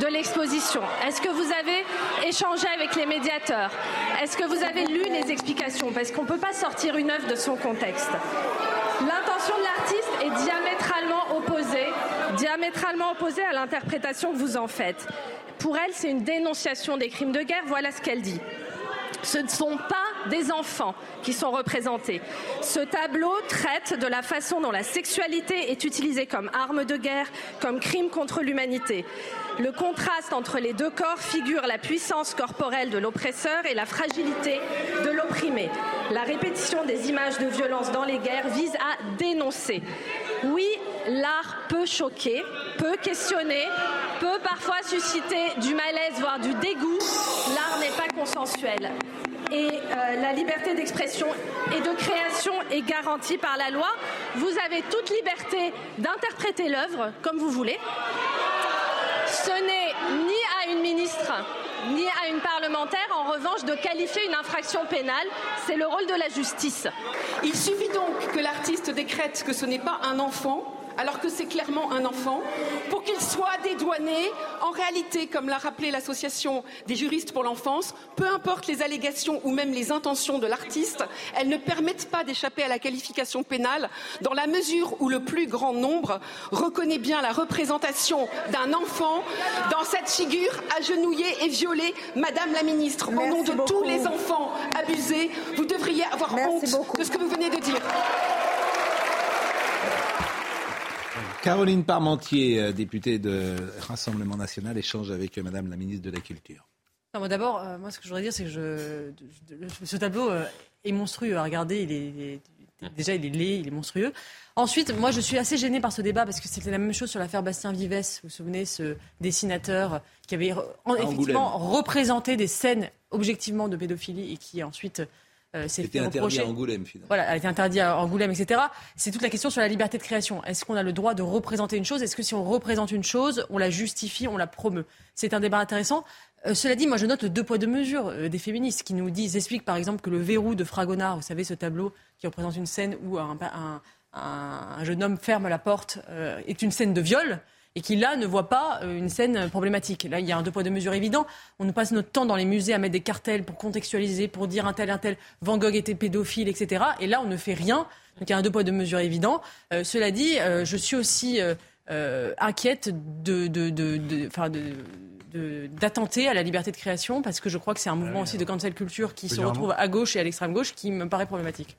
Speaker 24: de l'exposition? Est-ce que vous avez échangé avec les médiateurs? Est-ce que vous avez lu les explications? Parce qu'on ne peut pas sortir une œuvre de son contexte. L'intention de l'artiste est diamétralement opposée, diamétralement opposée à l'interprétation que vous en faites. Pour elle, c'est une dénonciation des crimes de guerre. Voilà ce qu'elle dit. Ce ne sont pas des enfants qui sont représentés. Ce tableau traite de la façon dont la sexualité est utilisée comme arme de guerre, comme crime contre l'humanité. Le contraste entre les deux corps figure la puissance corporelle de l'oppresseur et la fragilité de l'opprimé. La répétition des images de violence dans les guerres vise à dénoncer. Oui, l'art peut choquer, peut questionner, peut parfois susciter du malaise, voire du dégoût. L'art n'est pas consensuel. Et euh, la liberté d'expression et de création est garantie par la loi. Vous avez toute liberté d'interpréter l'œuvre comme vous voulez. Ce n'est ni à une ministre ni à une parlementaire, en revanche, de qualifier une infraction pénale. C'est le rôle de la justice.
Speaker 23: Il suffit donc que l'artiste décrète que ce n'est pas un enfant alors que c'est clairement un enfant, pour qu'il soit dédouané. En réalité, comme l'a rappelé l'association des juristes pour l'enfance, peu importe les allégations ou même les intentions de l'artiste, elles ne permettent pas d'échapper à la qualification pénale dans la mesure où le plus grand nombre reconnaît bien la représentation d'un enfant dans cette figure agenouillée et violée. Madame la ministre, au nom de tous les enfants abusés, vous devriez avoir honte de ce que vous venez de dire.
Speaker 1: Caroline Parmentier, euh, députée de Rassemblement national, échange avec euh, Madame la ministre de la Culture.
Speaker 7: D'abord, euh, moi, ce que je voudrais dire, c'est que je, ce tableau est monstrueux à regarder. Il est, déjà, il est laid, il est monstrueux. Ensuite, moi, je suis assez gênée par ce débat parce que c'était la même chose sur l'affaire Bastien Vives. Vous vous souvenez, ce dessinateur qui avait effectivement représenté des scènes objectivement de pédophilie et qui ensuite euh, s'est
Speaker 1: fait interdit à Angoulême, finalement.
Speaker 7: Voilà, elle été interdite à Angoulême, etc. C'est toute la question sur la liberté de création. Est-ce qu'on a le droit de représenter une chose? Est-ce que si on représente une chose, on la justifie, on la promeut? C'est un débat intéressant. Euh, cela dit, moi je note le deux poids deux mesures euh, des féministes qui nous disent, expliquent par exemple que le verrou de Fragonard, vous savez ce tableau qui représente une scène où un, jeune homme ferme la porte, est une scène de viol et qui là ne voit pas euh, une scène problématique. Là, il y a un deux poids deux mesures évident. On nous passe notre temps dans les musées à mettre des cartels pour contextualiser, pour dire un tel, un tel, Van Gogh était pédophile, etc. Et là, on ne fait rien. Donc il y a un deux poids deux mesures évident. Euh, cela dit, euh, je suis aussi inquiète de, d'attenter à la liberté de création parce que je crois que c'est un mouvement aussi de cancel culture qui se retrouve à gauche et à l'extrême gauche qui me paraît problématique.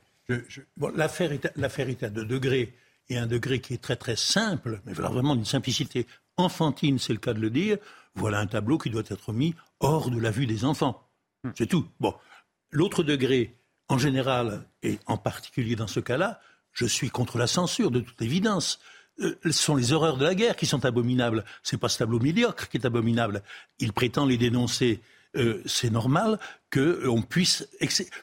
Speaker 8: l'affaire est, à deux degrés et un degré qui est très très simple, mais vraiment d'une simplicité enfantine, c'est le cas de le dire, voilà un tableau qui doit être mis hors de la vue des enfants. Hmm. C'est tout. Bon. L'autre degré, en général, et en particulier dans ce cas-là, je suis contre la censure, de toute évidence. Euh, ce sont les horreurs de la guerre qui sont abominables. C'est pas ce tableau médiocre qui est abominable. Il prétend les dénoncer euh, c'est normal que euh, on puisse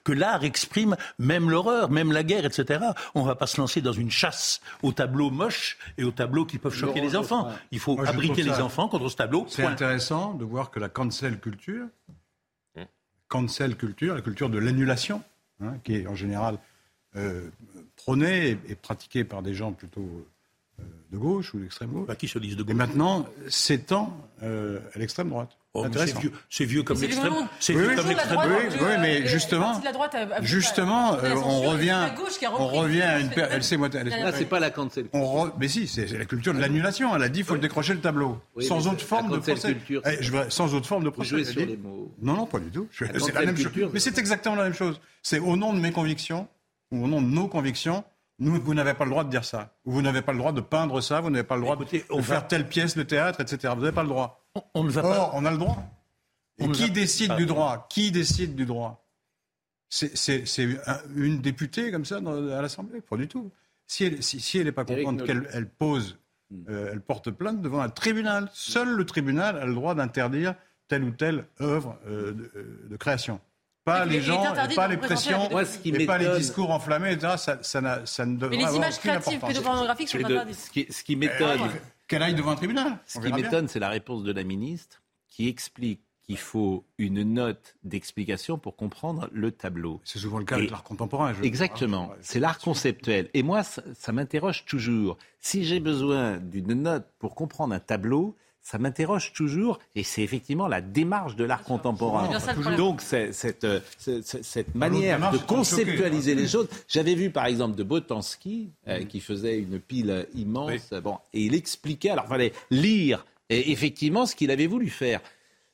Speaker 8: que l'art exprime même l'horreur, même la guerre, etc. On ne va pas se lancer dans une chasse aux tableaux moches et aux tableaux qui peuvent choquer les enfants. Il faut abriter les enfants contre ce tableau.
Speaker 6: C'est intéressant de voir que la cancel culture, cancel culture, la culture de l'annulation, hein, qui est en général euh, prônée et, pratiquée par des gens plutôt de gauche ou d'extrême gauche,
Speaker 8: bah, qui se disent de gauche.
Speaker 6: Et maintenant s'étend à l'extrême droite.
Speaker 8: Oh, c'est vieux, comme l'extrême.
Speaker 6: C'est vieux comme l'extrême. Oui, oui, mais justement, justement, euh, on revient, on revient à une.
Speaker 1: Elle sait moi. Là, c'est pas la cancel.
Speaker 6: On Mais si, c'est la culture de l'annulation. Elle a dit, il faut le décrocher le tableau, sans autre forme de procès. Eh, sans autre forme de procès.
Speaker 1: sur les mots.
Speaker 6: Non, non, pas du tout. C'est la même chose. Mais c'est exactement la même chose. C'est au nom de mes convictions, ou au nom de nos convictions, nous, vous n'avez pas le droit de dire ça. Vous n'avez pas le droit de peindre ça. Vous n'avez pas le droit de faire telle pièce, le théâtre, etc. Vous n'avez pas le droit. On, ne va pas. on a le droit. Et qui décide du droit? Qui décide du droit? C'est une députée comme ça à l'Assemblée? Pas du tout. Si elle n'est si, pas contente qu'elle pose, hmm. euh, elle porte plainte devant un tribunal. Seul le tribunal a le droit d'interdire telle ou telle œuvre euh, de, création pas les gens, pas les pressions, et pas les discours enflammés, etc. Ça, ça, ça ne devrait
Speaker 7: Mais les images créatives pédopornographiques sont interdites.
Speaker 1: Ce qui, ce qui m'étonne,
Speaker 6: qu'elle aille devant un tribunal.
Speaker 1: Ce qui m'étonne, c'est la réponse de la ministre qui explique qu'il faut une note d'explication pour comprendre le tableau.
Speaker 6: C'est souvent le cas avec l'art contemporain.
Speaker 1: exactement, c'est l'art conceptuel. Et moi, ça m'interroge toujours. Si j'ai besoin d'une note pour comprendre un tableau, ça m'interroge toujours, et c'est effectivement la démarche de l'art contemporain. Donc cette, euh, cette, manière de conceptualiser les choses. J'avais vu par exemple de Botanski, euh, qui faisait une pile immense, bon, et il expliquait, alors il fallait lire effectivement ce qu'il avait voulu faire.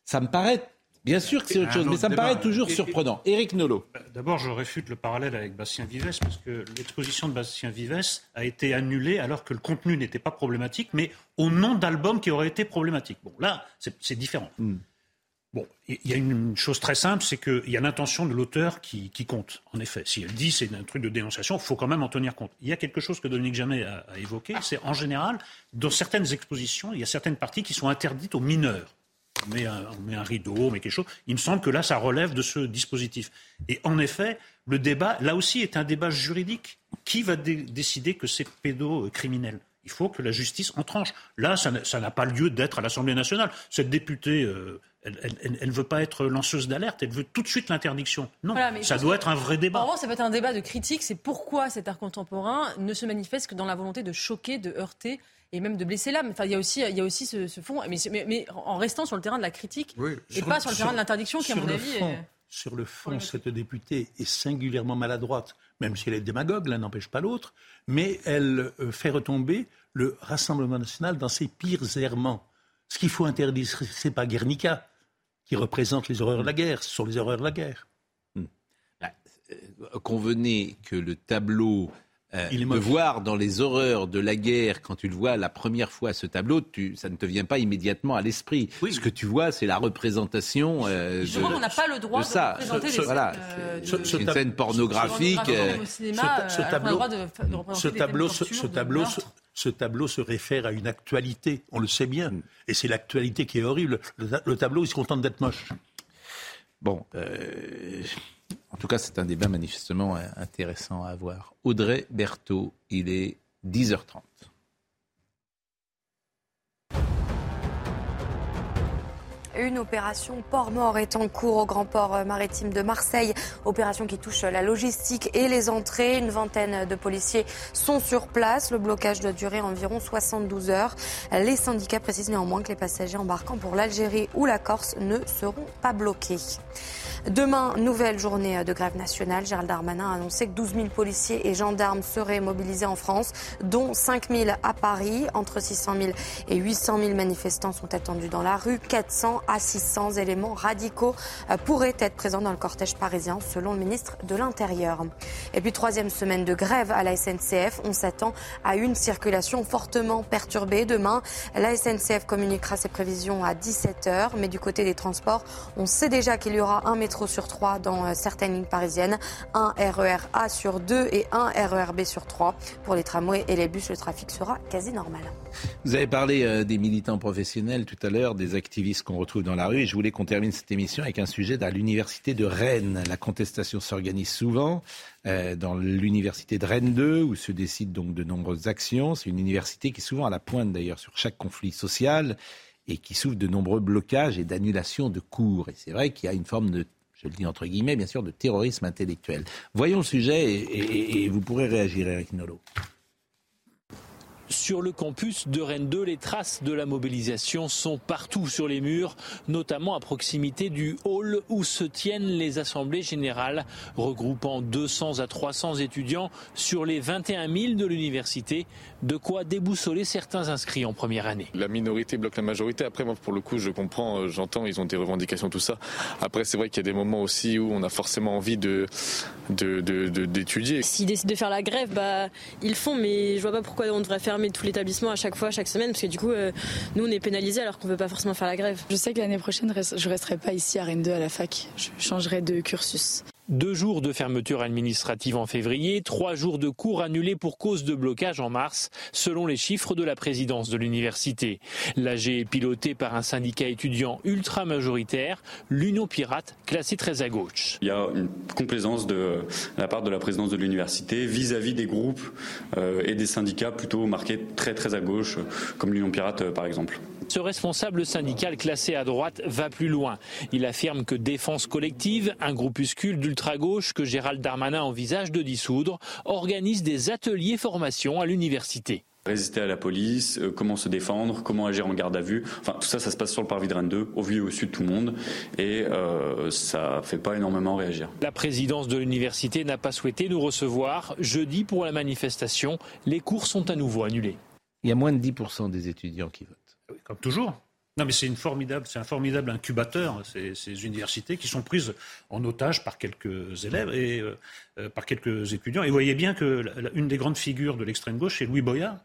Speaker 1: Ça me paraît Bien sûr que c'est autre chose, mais ça me paraît toujours surprenant. Éric Nolot.
Speaker 9: Bah, d'abord, je réfute le parallèle avec Bastien Vives, parce que l'exposition de Bastien Vives a été annulée alors que le contenu n'était pas problématique, mais au nom d'albums qui auraient été problématiques. Bon, là, c'est différent. Hmm. Bon, il y a une chose très simple, c'est qu'il y a l'intention de l'auteur qui, compte, en effet. Si elle dit c'est un truc de dénonciation, il faut quand même en tenir compte. Il y a quelque chose que Dominique Jamais a évoqué, c'est en général, dans certaines expositions, il y a certaines parties qui sont interdites aux mineurs on met, un, rideau, on met quelque chose. Il me semble que là, ça relève de ce dispositif. Et en effet, le débat, là aussi, est un débat juridique. Qui va décider que c'est pédocriminel? Il faut que la justice en tranche. Là, ça n'a pas lieu d'être à l'Assemblée nationale. Cette députée, euh, elle ne veut pas être lanceuse d'alerte, elle veut tout de suite l'interdiction. Non, ça doit être un vrai débat.
Speaker 7: Vraiment, ça peut être un débat de critique, c'est pourquoi cet art contemporain ne se manifeste que dans la volonté de choquer, de heurter et même de blesser l'âme. Enfin, il y a aussi, il y a aussi ce, fond, mais, mais, en restant sur le terrain de la critique et pas sur le terrain de l'interdiction, qui, à mon avis,
Speaker 8: est... Sur le fond, cette députée est singulièrement maladroite, même si elle est démagogue, l'un n'empêche pas l'autre, mais elle euh, fait retomber le Rassemblement national dans ses pires errements. Ce qu'il faut interdire, c'est pas Guernica, qui représente les horreurs de la guerre, ce sont les horreurs de la guerre. Hmm.
Speaker 1: Bah, euh, convenez que le tableau euh, de voir dans les horreurs de la guerre, quand tu le vois la première fois ce tableau, tu, ça ne te vient pas immédiatement à l'esprit. Ce que tu vois, c'est la représentation euh, de,
Speaker 7: on n'a pas le droit de ça. représenter ce,
Speaker 1: voilà, euh, une scène pornographique.
Speaker 8: ce, tableau, ce tableau, ce tableau, ce tableau se réfère à une actualité, on le sait bien, et c'est l'actualité qui est horrible. Le, tableau, il se contente d'être moche.
Speaker 1: Bon, euh, en tout cas, c'est un débat manifestement intéressant à avoir. Audrey Berthaud, il est 10h30.
Speaker 2: Une opération port-mort est en cours au grand port maritime de Marseille. Opération qui touche la logistique et les entrées. Une vingtaine de policiers sont sur place. Le blocage doit durer environ 72 heures. Les syndicats précisent néanmoins que les passagers embarquant pour l'Algérie ou la Corse ne seront pas bloqués. Demain, nouvelle journée de grève nationale. Gérald Darmanin a annoncé que 12 000 policiers et gendarmes seraient mobilisés en France, dont 5 000 à Paris. Entre 600 000 et 800 000 manifestants sont attendus dans la rue. 400 à 600 éléments radicaux euh, pourraient être présents dans le cortège parisien, selon le ministre de l'Intérieur. Et puis, troisième semaine de grève à la SNCF. On s'attend à une circulation fortement perturbée. Demain, la SNCF communiquera ses prévisions à 17h. Mais du côté des transports, on sait déjà qu'il y aura un métro sur 3 dans euh, certaines lignes parisiennes, un RER e A sur 2 et un RER B sur 3. Pour les tramways et les bus, le trafic sera quasi normal.
Speaker 1: Vous avez parlé euh, des militants professionnels tout à l'heure, des activistes qu'on retrouve dans la rue. Et je voulais qu'on termine cette émission avec un sujet à l'université de Rennes. La contestation s'organise souvent euh, dans l'université de Rennes 2, où se décident donc de nombreuses actions. C'est une université qui est souvent à la pointe d'ailleurs sur chaque conflit social et qui souffre de nombreux blocages et d'annulations de cours. Et c'est vrai qu'il y a une forme de je le dis entre guillemets, bien sûr, de terrorisme intellectuel. Voyons le sujet et, vous pourrez réagir, Eric Nolot.
Speaker 25: Sur le campus de Rennes 2, les traces de la mobilisation sont partout sur les murs, notamment à proximité du hall où se tiennent les assemblées générales, regroupant 200 à 300 étudiants sur les 21 000 de l'université, de quoi déboussoler certains inscrits en première année.
Speaker 26: La minorité bloque la majorité. Après, moi, pour le coup, je comprends, euh, j'entends, ils ont des revendications, tout ça. Après, c'est vrai qu'il y a des moments aussi où on a forcément envie de, d'étudier.
Speaker 27: S'ils décident de faire la grève, bah, ils le font, mais je vois pas pourquoi on devrait fermer tout l'établissement à chaque fois, chaque semaine, parce que du coup, euh, nous, on est pénalisés alors qu'on veut pas forcément faire la grève.
Speaker 28: Je sais que l'année prochaine, je resterai pas ici à Rennes 2 à la fac. Je changerai de cursus.
Speaker 25: Deux jours de fermeture administrative en février, trois jours de cours annulés pour cause de blocage en mars, selon les chiffres de la présidence de l'université. L'AG est piloté par un syndicat étudiant ultra majoritaire, l'Union Pirate, classée très à gauche.
Speaker 29: Il y a une complaisance de la part de la présidence de l'université vis-à-vis des groupes euh, et des syndicats plutôt marqués très très à gauche, comme l'Union Pirate euh, par exemple.
Speaker 25: Ce responsable syndical classé à droite va plus loin. Il affirme que Défense collective, un groupuscule d'ultra-gauche que Gérald Darmanin envisage de dissoudre, organise des ateliers formation à l'université
Speaker 29: résister à la police, euh, comment se défendre, comment agir en garde à vue. Enfin, tout ça, ça se passe sur le parvis de Rennes 2, au vu et au sud de tout le monde, et euh, ça fait pas énormément réagir.
Speaker 25: La présidence de l'université n'a pas souhaité nous recevoir. Jeudi, pour la manifestation, les cours sont à nouveau annulés.
Speaker 1: Il y a moins de 10% des étudiants qui votent.
Speaker 9: Comme toujours. Non, mais c'est un formidable incubateur, ces, ces, universités qui sont prises en otage par quelques élèves et euh, euh, par quelques étudiants. Et vous voyez bien que une des grandes figures de l'extrême gauche, c'est Louis Boyard,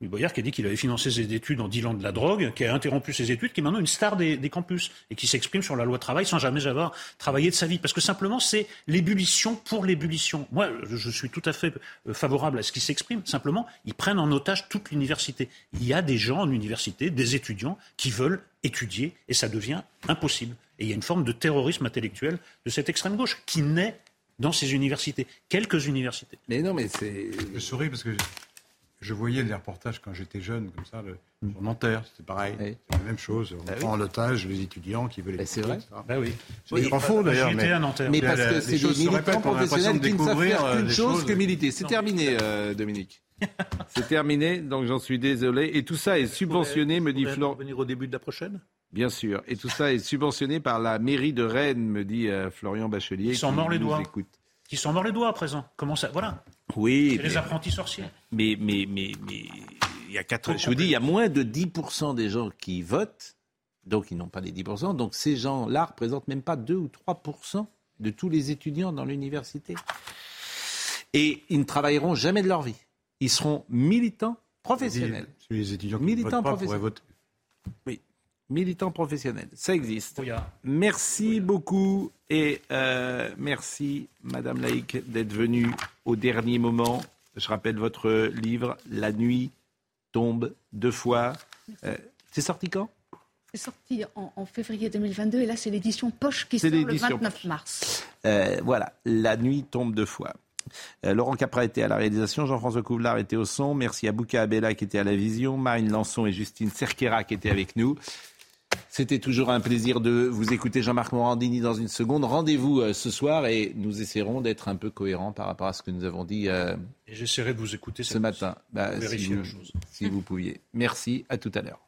Speaker 9: Louis Boyard qui a dit qu'il avait financé ses études en dealant de la drogue, qui a interrompu ses études, qui est maintenant une star des, campus et qui s'exprime sur la loi travail sans jamais avoir travaillé de sa vie. Parce que simplement, c'est l'ébullition pour l'ébullition. Moi, je suis tout à fait euh, favorable à ce qui s'exprime. Simplement, ils prennent en otage toute l'université. Il y a des gens en université, des étudiants, qui veulent étudier et ça devient impossible. Et il y a une forme de terrorisme intellectuel de cette extrême gauche qui naît dans ces universités, quelques universités.
Speaker 1: Mais non, mais c'est.
Speaker 6: Je souris parce que je voyais les reportages quand j'étais jeune, comme ça, le, sur Nanterre, c'était pareil. C'est la même chose. On bah prend en otage les étudiants qui veulent.
Speaker 1: Bah c'est vrai.
Speaker 9: Bah oui.
Speaker 6: C'est pas faux d'ailleurs.
Speaker 9: Mais, à Nanterre.
Speaker 1: mais parce que c'est des militants professionnels qui ne savent faire qu'une chose que militer. C'est terminé, euh, Dominique. c'est terminé, donc j'en suis désolé. Et tout ça est subventionné, me dit Florent.
Speaker 8: venir au début de la prochaine?
Speaker 1: Bien sûr. Et tout ça est subventionné par la mairie de Rennes, me dit euh, Florian Bachelier.
Speaker 9: Ils s'en mord les doigts. Qui s'en mord les doigts à présent. Comment ça Voilà.
Speaker 1: Oui.
Speaker 9: les apprentis sorciers.
Speaker 1: Mais, mais, mais, mais, il y a quatre, je vous dis, il y a moins de 10% des gens qui votent, donc ils n'ont pas les 10%. Donc ces gens-là représentent même pas 2 ou 3% de tous les étudiants dans l'université. Et ils ne travailleront jamais de leur vie. Ils seront militants professionnels.
Speaker 6: Les étudiants qui militants votent pas voter.
Speaker 1: Oui militants professionnels. Ça existe. Merci beaucoup et euh, merci Madame Laïc d'être venue au dernier moment. Je rappelle votre livre La nuit tombe deux fois. Euh, c'est sorti quand?
Speaker 21: C'est sorti en, février 2022 et là, c'est l'édition Poche qui sort le 29 mars.
Speaker 1: Euh, voilà, La nuit tombe deux fois. Euh, Laurent Capra était à la réalisation, Jean-François Couvlar était au son. Merci à Bouka Abella qui était à la vision, Marine Lançon et Justine Cerquera qui étaient avec nous. C'était toujours un plaisir de vous écouter, Jean-Marc Morandini, dans une seconde. Rendez-vous euh, ce soir et nous essaierons d'être un peu cohérents par rapport à ce que nous avons dit. et
Speaker 9: j'essaierai de vous écouter
Speaker 1: ce matin. Bah, si, la chose. si vous pouviez. Merci, à tout à l'heure.